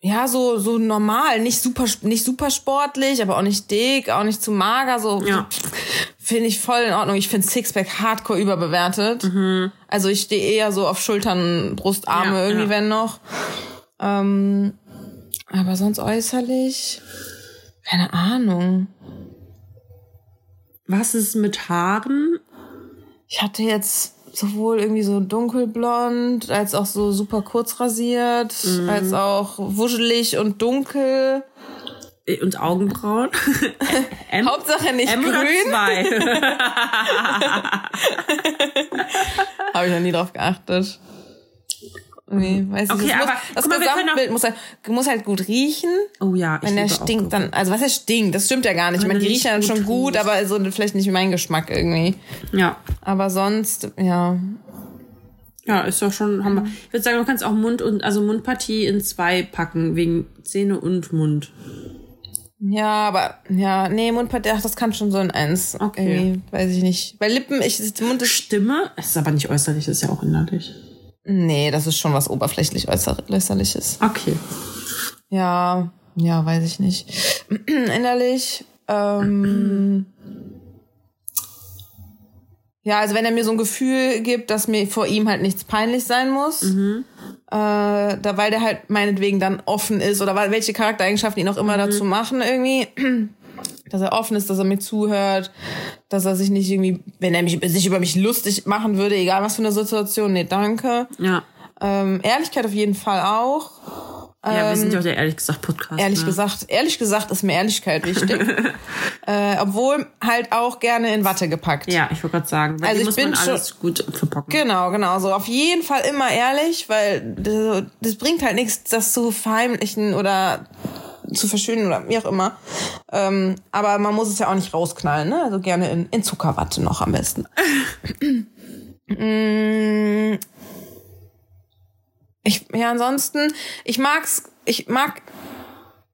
ja so so normal, nicht super nicht super sportlich, aber auch nicht dick, auch nicht zu mager, so Ja. Finde ich voll in Ordnung. Ich finde Sixpack hardcore überbewertet. Also ich stehe eher so auf Schultern, Brust, Arme Ja, irgendwie, ja. wenn noch. Ähm, aber sonst äußerlich, keine Ahnung. Was ist mit Haaren? Ich hatte jetzt sowohl irgendwie so dunkelblond, als auch so super kurz rasiert, Mhm. als auch wuschelig und dunkel. Und Augenbrauen? M, Hauptsache nicht M grün. Habe ich noch nie drauf geachtet. Nee, weiß Okay, ich nicht. aber das mal, Gesamtbild muss halt, muss halt gut riechen. Oh ja, ich Wenn der stinkt, dann, also was der stinkt, das stimmt ja gar nicht. Ich meine, die er riechen dann schon gut aber so vielleicht nicht mein Geschmack irgendwie. Ja. Aber sonst, ja. Ja, ist doch schon, haben wir. Ich würde sagen, du kannst auch Mund und, also Mundpartie in zwei packen, wegen Zähne und Mund. Ja, aber, ja, nee, Mundpartie, ach, das kann schon so ein Eins. Okay. Weiß ich nicht. Bei Lippen, ich, Mund ist, Stimme? Es ist aber nicht äußerlich, das ist ja auch innerlich. nee, das ist schon was oberflächlich äußer- äußerliches. Okay. Ja, ja, weiß ich nicht. Innerlich, ähm, ja, also wenn er mir so ein Gefühl gibt, dass mir vor ihm halt nichts peinlich sein muss, äh, da, weil der halt meinetwegen dann offen ist oder weil, welche Charaktereigenschaften ihn auch immer dazu machen irgendwie, dass er offen ist, dass er mir zuhört, dass er sich nicht irgendwie, wenn er mich, sich über mich lustig machen würde, egal was für eine Situation, nee, danke. Ja. Ähm, Ehrlichkeit auf jeden Fall auch. Ja, wir sind ja auch der ehrlich gesagt Podcast. Ähm, Ehrlich ne? gesagt, ehrlich gesagt ist mir Ehrlichkeit wichtig. äh, obwohl halt auch gerne in Watte gepackt. Ja, ich wollte gerade sagen, weil Also ich muss bin man schon- alles gut verpacken. Genau, genau. So auf jeden Fall immer ehrlich, weil das, das bringt halt nichts, das zu verheimlichen oder zu verschönen oder wie auch immer. Ähm, aber man muss es ja auch nicht rausknallen, ne? Also gerne in, in Zuckerwatte noch am besten. Mm. ich, ja, ansonsten, ich mag's, ich mag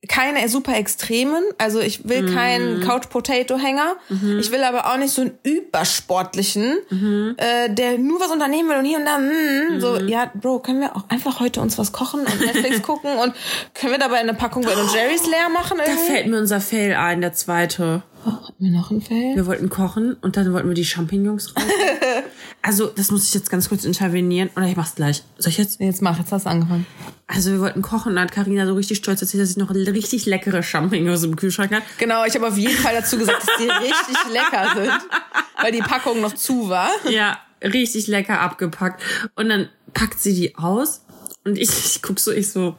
keine super extremen. Also ich will Mhm. keinen Couch Potato Hänger. Ich will aber auch nicht so einen übersportlichen, Mhm. äh, der nur was unternehmen will und hier und da. Mm, So, ja, Bro, können wir auch einfach heute uns was kochen und Netflix gucken und können wir dabei eine Packung Ben Jerry's leer machen Da irgendwie? fällt mir unser Fail ein, der zweite. Hatten wir noch ein Fail? Wir wollten kochen und dann wollten wir die Champignons raus. also, das muss ich jetzt ganz kurz intervenieren. Oder ich mach's gleich. Soll ich jetzt? Jetzt mach, jetzt hast du angefangen. Also, wir wollten kochen und dann hat Carina so richtig stolz erzählt, dass sie noch richtig leckere Champignons im Kühlschrank hat. Genau, ich habe auf jeden Fall dazu gesagt, dass die richtig lecker sind, weil die Packung noch zu war. Ja, richtig lecker abgepackt. Und dann packt sie die aus und ich, ich guck so, ich so,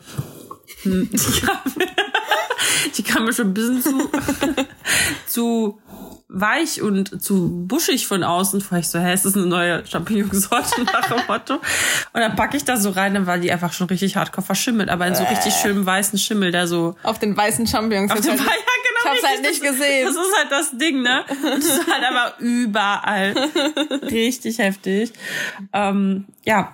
hm, die kam, die kam mir schon ein bisschen zu, zu weich und zu buschig von außen. Vor ich so, hä, ist das eine neue Champignonsorte nach dem Motto? Und dann packe ich da so rein, dann war die einfach schon richtig hardcore verschimmelt, aber in so richtig schönen weißen Schimmel, der so Auf den weißen Champignons. auf dem halt- ja, genau. Ich hab's richtig, halt nicht das, gesehen. Das ist halt das Ding, ne? Und das ist halt aber überall. Richtig heftig. Ähm, ja,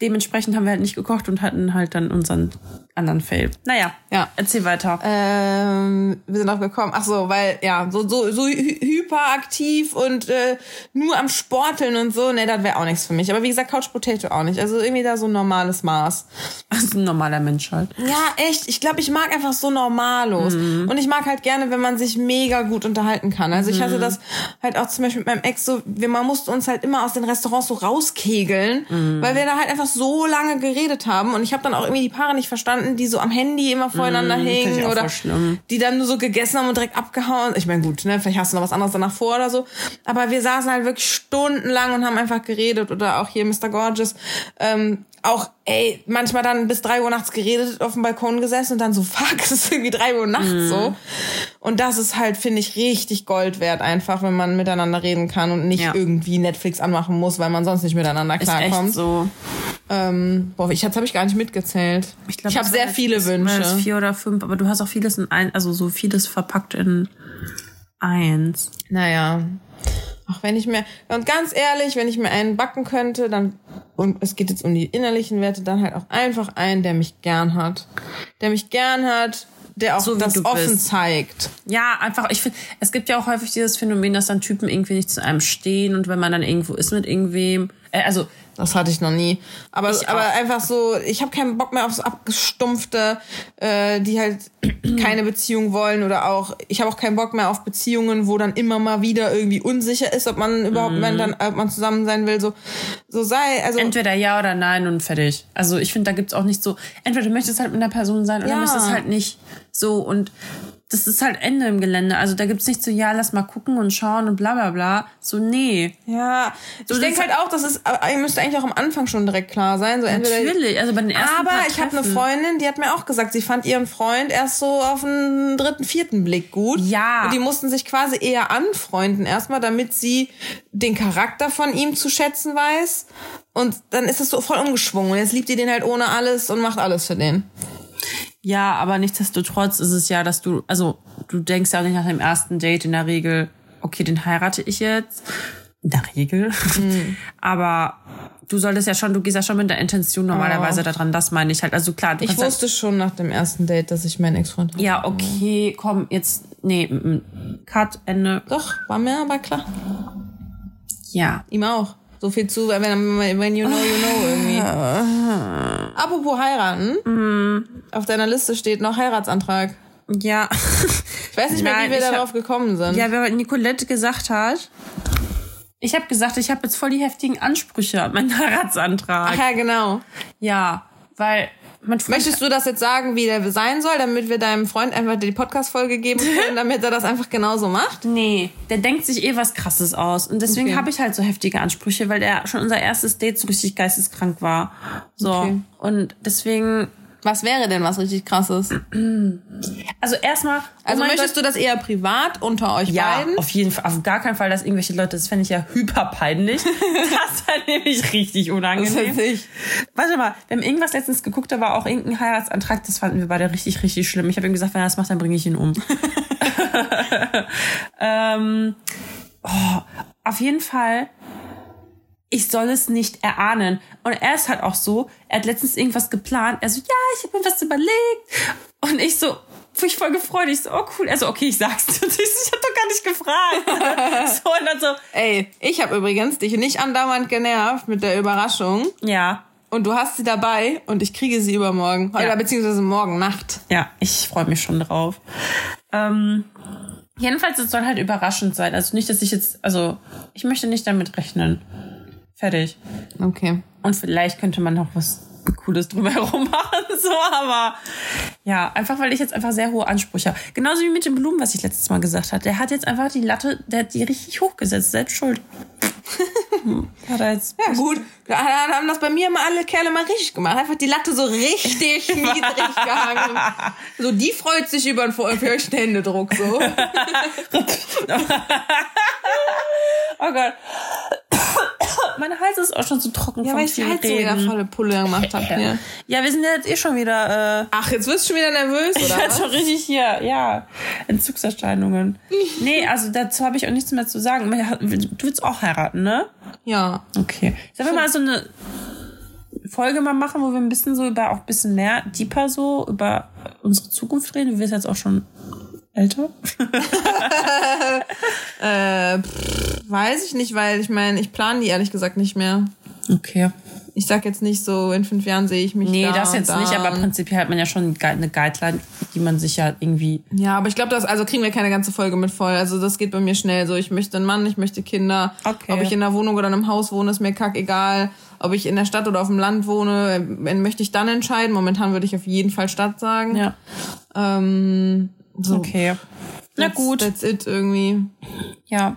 dementsprechend haben wir halt nicht gekocht und hatten halt dann unseren anderen Fail. Naja, Ja. erzähl weiter. Ähm, wir sind drauf gekommen. Ach so, weil ja so so so hy- hyperaktiv und äh, nur am Sporteln und so. Nee, das wäre auch nichts für mich. Aber wie gesagt, Couch Potato auch nicht. Also irgendwie da so ein normales Maß. Ist ein normaler Mensch halt. Ja, echt. Ich glaube, ich mag einfach so normalos. Und ich mag halt gerne, wenn man sich mega gut unterhalten kann. Also ich hatte das halt auch zum Beispiel mit meinem Ex so, wir, man musste uns halt immer aus den Restaurants so rauskegeln, weil wir da halt einfach so lange geredet haben. Und ich habe dann auch irgendwie die Paare nicht verstanden, die so am Handy immer voreinander ich hingen oder die dann nur so gegessen haben und direkt abgehauen. Ich meine, gut, ne, vielleicht hast du noch was anderes danach vor oder so. Aber wir saßen halt wirklich stundenlang und haben einfach geredet. Oder auch hier Mr. Gorgeous. Ähm, auch, ey, manchmal dann bis drei Uhr nachts geredet, auf dem Balkon gesessen und dann so, fuck, es ist irgendwie drei Uhr nachts Mhm. so. Und das ist halt, finde ich, richtig Gold wert einfach, wenn man miteinander reden kann und nicht Ja. irgendwie Netflix anmachen muss, weil man sonst nicht miteinander Ist echt klarkommt. so. Ähm, boah, ich, jetzt habe ich gar nicht mitgezählt. Ich, glaub, habe das sehr viele Wünsche. vier oder fünf, aber du hast auch vieles in ein, also so vieles verpackt in eins. Naja. Ach, wenn ich mir, und ganz ehrlich, wenn ich mir einen backen könnte, dann, und es geht jetzt um die innerlichen Werte, dann halt auch einfach einen, der mich gern hat. Der mich gern hat, der auch So das offen bist. zeigt. Ja, einfach, ich finde, es gibt ja auch häufig dieses Phänomen, dass dann Typen irgendwie nicht zu einem stehen und wenn man dann irgendwo ist mit irgendwem, äh, also Das hatte ich noch nie. Aber, Ich aber auch. einfach so, ich habe keinen Bock mehr aufs Abgestumpfte, äh, die halt keine Beziehung wollen oder auch, ich habe auch keinen Bock mehr auf Beziehungen, wo dann immer mal wieder irgendwie unsicher ist, ob man überhaupt Mhm. wenn dann, ob man zusammen sein will. So, so sei, also entweder ja oder nein und fertig. Also ich finde, da gibt's auch nicht so, entweder du möchtest halt mit einer Person sein oder Ja. möchtest halt nicht so und das ist halt Ende im Gelände. Also da gibt's nicht so, ja, lass mal gucken und schauen und bla bla bla. So, nee. Ja, So, ich denke halt auch, dass es aber müsste eigentlich auch am Anfang schon direkt klar sein. So entweder Natürlich, also bei den ersten aber ich habe eine Freundin, die hat mir auch gesagt, sie fand ihren Freund erst so auf den dritten, vierten Blick gut. Ja. Und die mussten sich quasi eher anfreunden erstmal, damit sie den Charakter von ihm zu schätzen weiß. Und dann ist es so voll umgeschwungen. Und jetzt liebt die den halt ohne alles und macht alles für den. Ja, aber nichtsdestotrotz ist es ja, dass du, also du denkst ja auch nicht nach dem ersten Date in der Regel, okay, den heirate ich jetzt. In der Regel. Aber du solltest ja schon, du gehst ja schon mit der Intention normalerweise daran, das meine ich halt. Also klar, du Ich wusste schon nach dem ersten Date, dass ich meinen Ex-Freund habe. ja, okay, komm, jetzt, nee, Cut, Ende. Doch, war mir aber klar. Ja. Ihm auch. So viel zu, wenn, wenn you know, you know irgendwie. Apropos heiraten. Auf deiner Liste steht noch Heiratsantrag. Ja. Ich weiß nicht mehr, Nein, wie wir ich hab- darauf gekommen sind. Ja, weil Nicolette gesagt hat, ich habe gesagt, ich habe jetzt voll die heftigen Ansprüche an meinen Heiratsantrag. Ach ja, genau. Ja, weil Möchtest du das jetzt sagen, wie der sein soll, damit wir deinem Freund einfach die Podcast-Folge geben können, damit er das einfach genauso macht? Nee, der denkt sich eh was krasses aus. Und deswegen Okay. habe ich halt so heftige Ansprüche, weil der schon unser erstes Date so richtig geisteskrank war. So. Okay. Und deswegen Was wäre denn was richtig krasses? Also erstmal. Also möchtest du das eher privat unter euch ja, beiden? auf jeden Fall. Auf gar keinen Fall, dass irgendwelche Leute, das fände ich ja hyper peinlich. das wäre nämlich richtig unangenehm. Das ist Warte mal, wir haben irgendwas letztens geguckt, da war auch irgendein Heiratsantrag, das fanden wir beide richtig, richtig schlimm. Ich habe ihm gesagt, wenn er das macht, dann bringe ich ihn um. ähm, oh, auf jeden Fall, ich soll es nicht erahnen. Und er ist halt auch so, er hat letztens irgendwas geplant. Er so, ja, ich habe mir was überlegt. Und ich so, mich voll gefreut. Ich so, oh cool. Also okay, ich sag's. Ich, so, ich hab doch gar nicht gefragt. so und dann so, Ey, ich habe übrigens dich nicht andauernd genervt mit der Überraschung. ja, Und du hast sie dabei und ich kriege sie übermorgen. Oder Ja. beziehungsweise morgen Nacht. Ja, ich freue mich schon drauf. Ähm, jedenfalls, es soll halt überraschend sein. Also nicht, dass ich jetzt, also ich möchte nicht damit rechnen. Fertig. Okay. Und vielleicht könnte man noch was Cooles drumherum machen, so, aber ja, einfach weil ich jetzt einfach sehr hohe Ansprüche habe. Genauso wie mit den Blumen, was ich letztes Mal gesagt habe. Der hat jetzt einfach die Latte, der hat die richtig hochgesetzt, selbst schuld. Hat er jetzt. Ja gut, da haben das bei mir immer alle Kerle mal richtig gemacht. Einfach die Latte so richtig niedrig gehangen. So, die freut sich über einen feuchten Händedruck so. Oh Gott. Mein Hals ist auch schon so trocken Ja, weil ich die halt so wieder volle Pulle gemacht habe hier. Ja, wir sind ja jetzt eh schon wieder, äh, Ach, jetzt wirst du schon wieder nervös, ich oder werde was? schon richtig hier, ja, Entzugserscheinungen. nee, also dazu habe ich auch nichts mehr zu sagen. Du willst auch heiraten, ne? Ja. Okay. Sollen wir mal so eine Folge mal machen, wo wir ein bisschen so über, auch ein bisschen mehr, deeper so, über unsere Zukunft reden? Du wirst jetzt auch schon älter. Äh, pff, weiß ich nicht, weil ich meine, ich plane die ehrlich gesagt nicht mehr. Okay. Ich sag jetzt nicht so, in fünf Jahren sehe ich mich Nee, da das jetzt da nicht, aber prinzipiell hat man ja schon eine Guideline, die man sich ja irgendwie Ja, aber ich glaube, das also kriegen wir keine ganze Folge mit voll. Also das geht bei mir schnell so. Ich möchte einen Mann, ich möchte Kinder. Okay. Ob ich in einer Wohnung oder in einem Haus wohne, ist mir kack egal. Ob ich in der Stadt oder auf dem Land wohne, möchte ich dann entscheiden. Momentan würde ich auf jeden Fall Stadt sagen. Ja. Ähm, so. Okay. Na That's- gut. That's it irgendwie. Ja.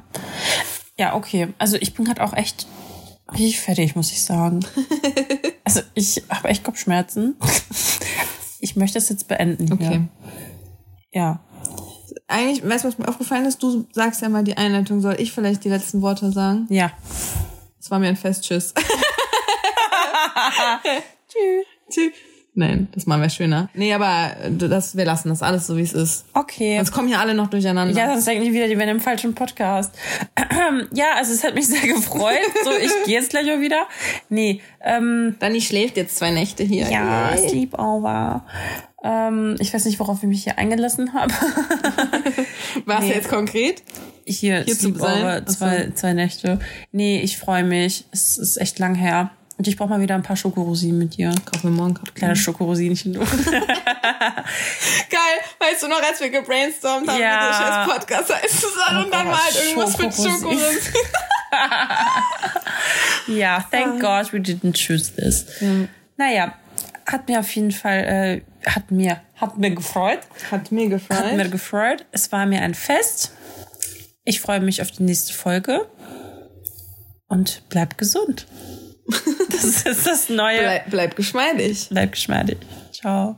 Ja, okay. Also ich bin gerade auch echt richtig fertig, muss ich sagen. also ich habe echt Kopfschmerzen. Ich möchte es jetzt beenden hier. Okay. Ja. Eigentlich, weißt du, was mir aufgefallen ist? Du sagst ja mal die Einleitung, soll ich vielleicht die letzten Worte sagen? Ja. Es war mir ein Fest, tschüss. Tschüss. Tschüss. Nein, das machen wir schöner. Nee, aber das, wir lassen das alles so, wie es ist. Okay. Sonst kommen hier alle noch durcheinander. Ja, sonst denken die wieder, die wären im falschen Podcast. Ja, also es hat mich sehr gefreut. So, ich gehe jetzt gleich auch wieder. Nee, ähm, Dani schläft jetzt zwei Nächte hier. ja, Yay. Sleepover. Ähm, ich weiß nicht, worauf ich mich hier eingelassen habe. Was Nee. jetzt konkret? Hier, Hier Sleepover, zwei, zwei Nächte. Nee, ich freue mich. Es ist echt lang her. Und ich brauche mal wieder ein paar Schokorosinen mit dir. Kauf mir morgen. Kleine Schokorosinchen. Geil. Weißt du noch, als wir gebrainstormt haben, Ja. wie der scheiß Podcast heißt zusammen und dann Oh, mal halt irgendwas mit Schokorosinen. Schokorosinen. Ja, thank God we didn't choose this. Naja, hat mir auf jeden Fall, äh, hat mir, hat mir gefreut. Hat mir Hat mir gefreut. Es war mir ein Fest. Ich freue mich auf die nächste Folge. Und bleib gesund. Das ist das Neue. Bleib, bleib geschmeidig. bleib geschmeidig. Ciao.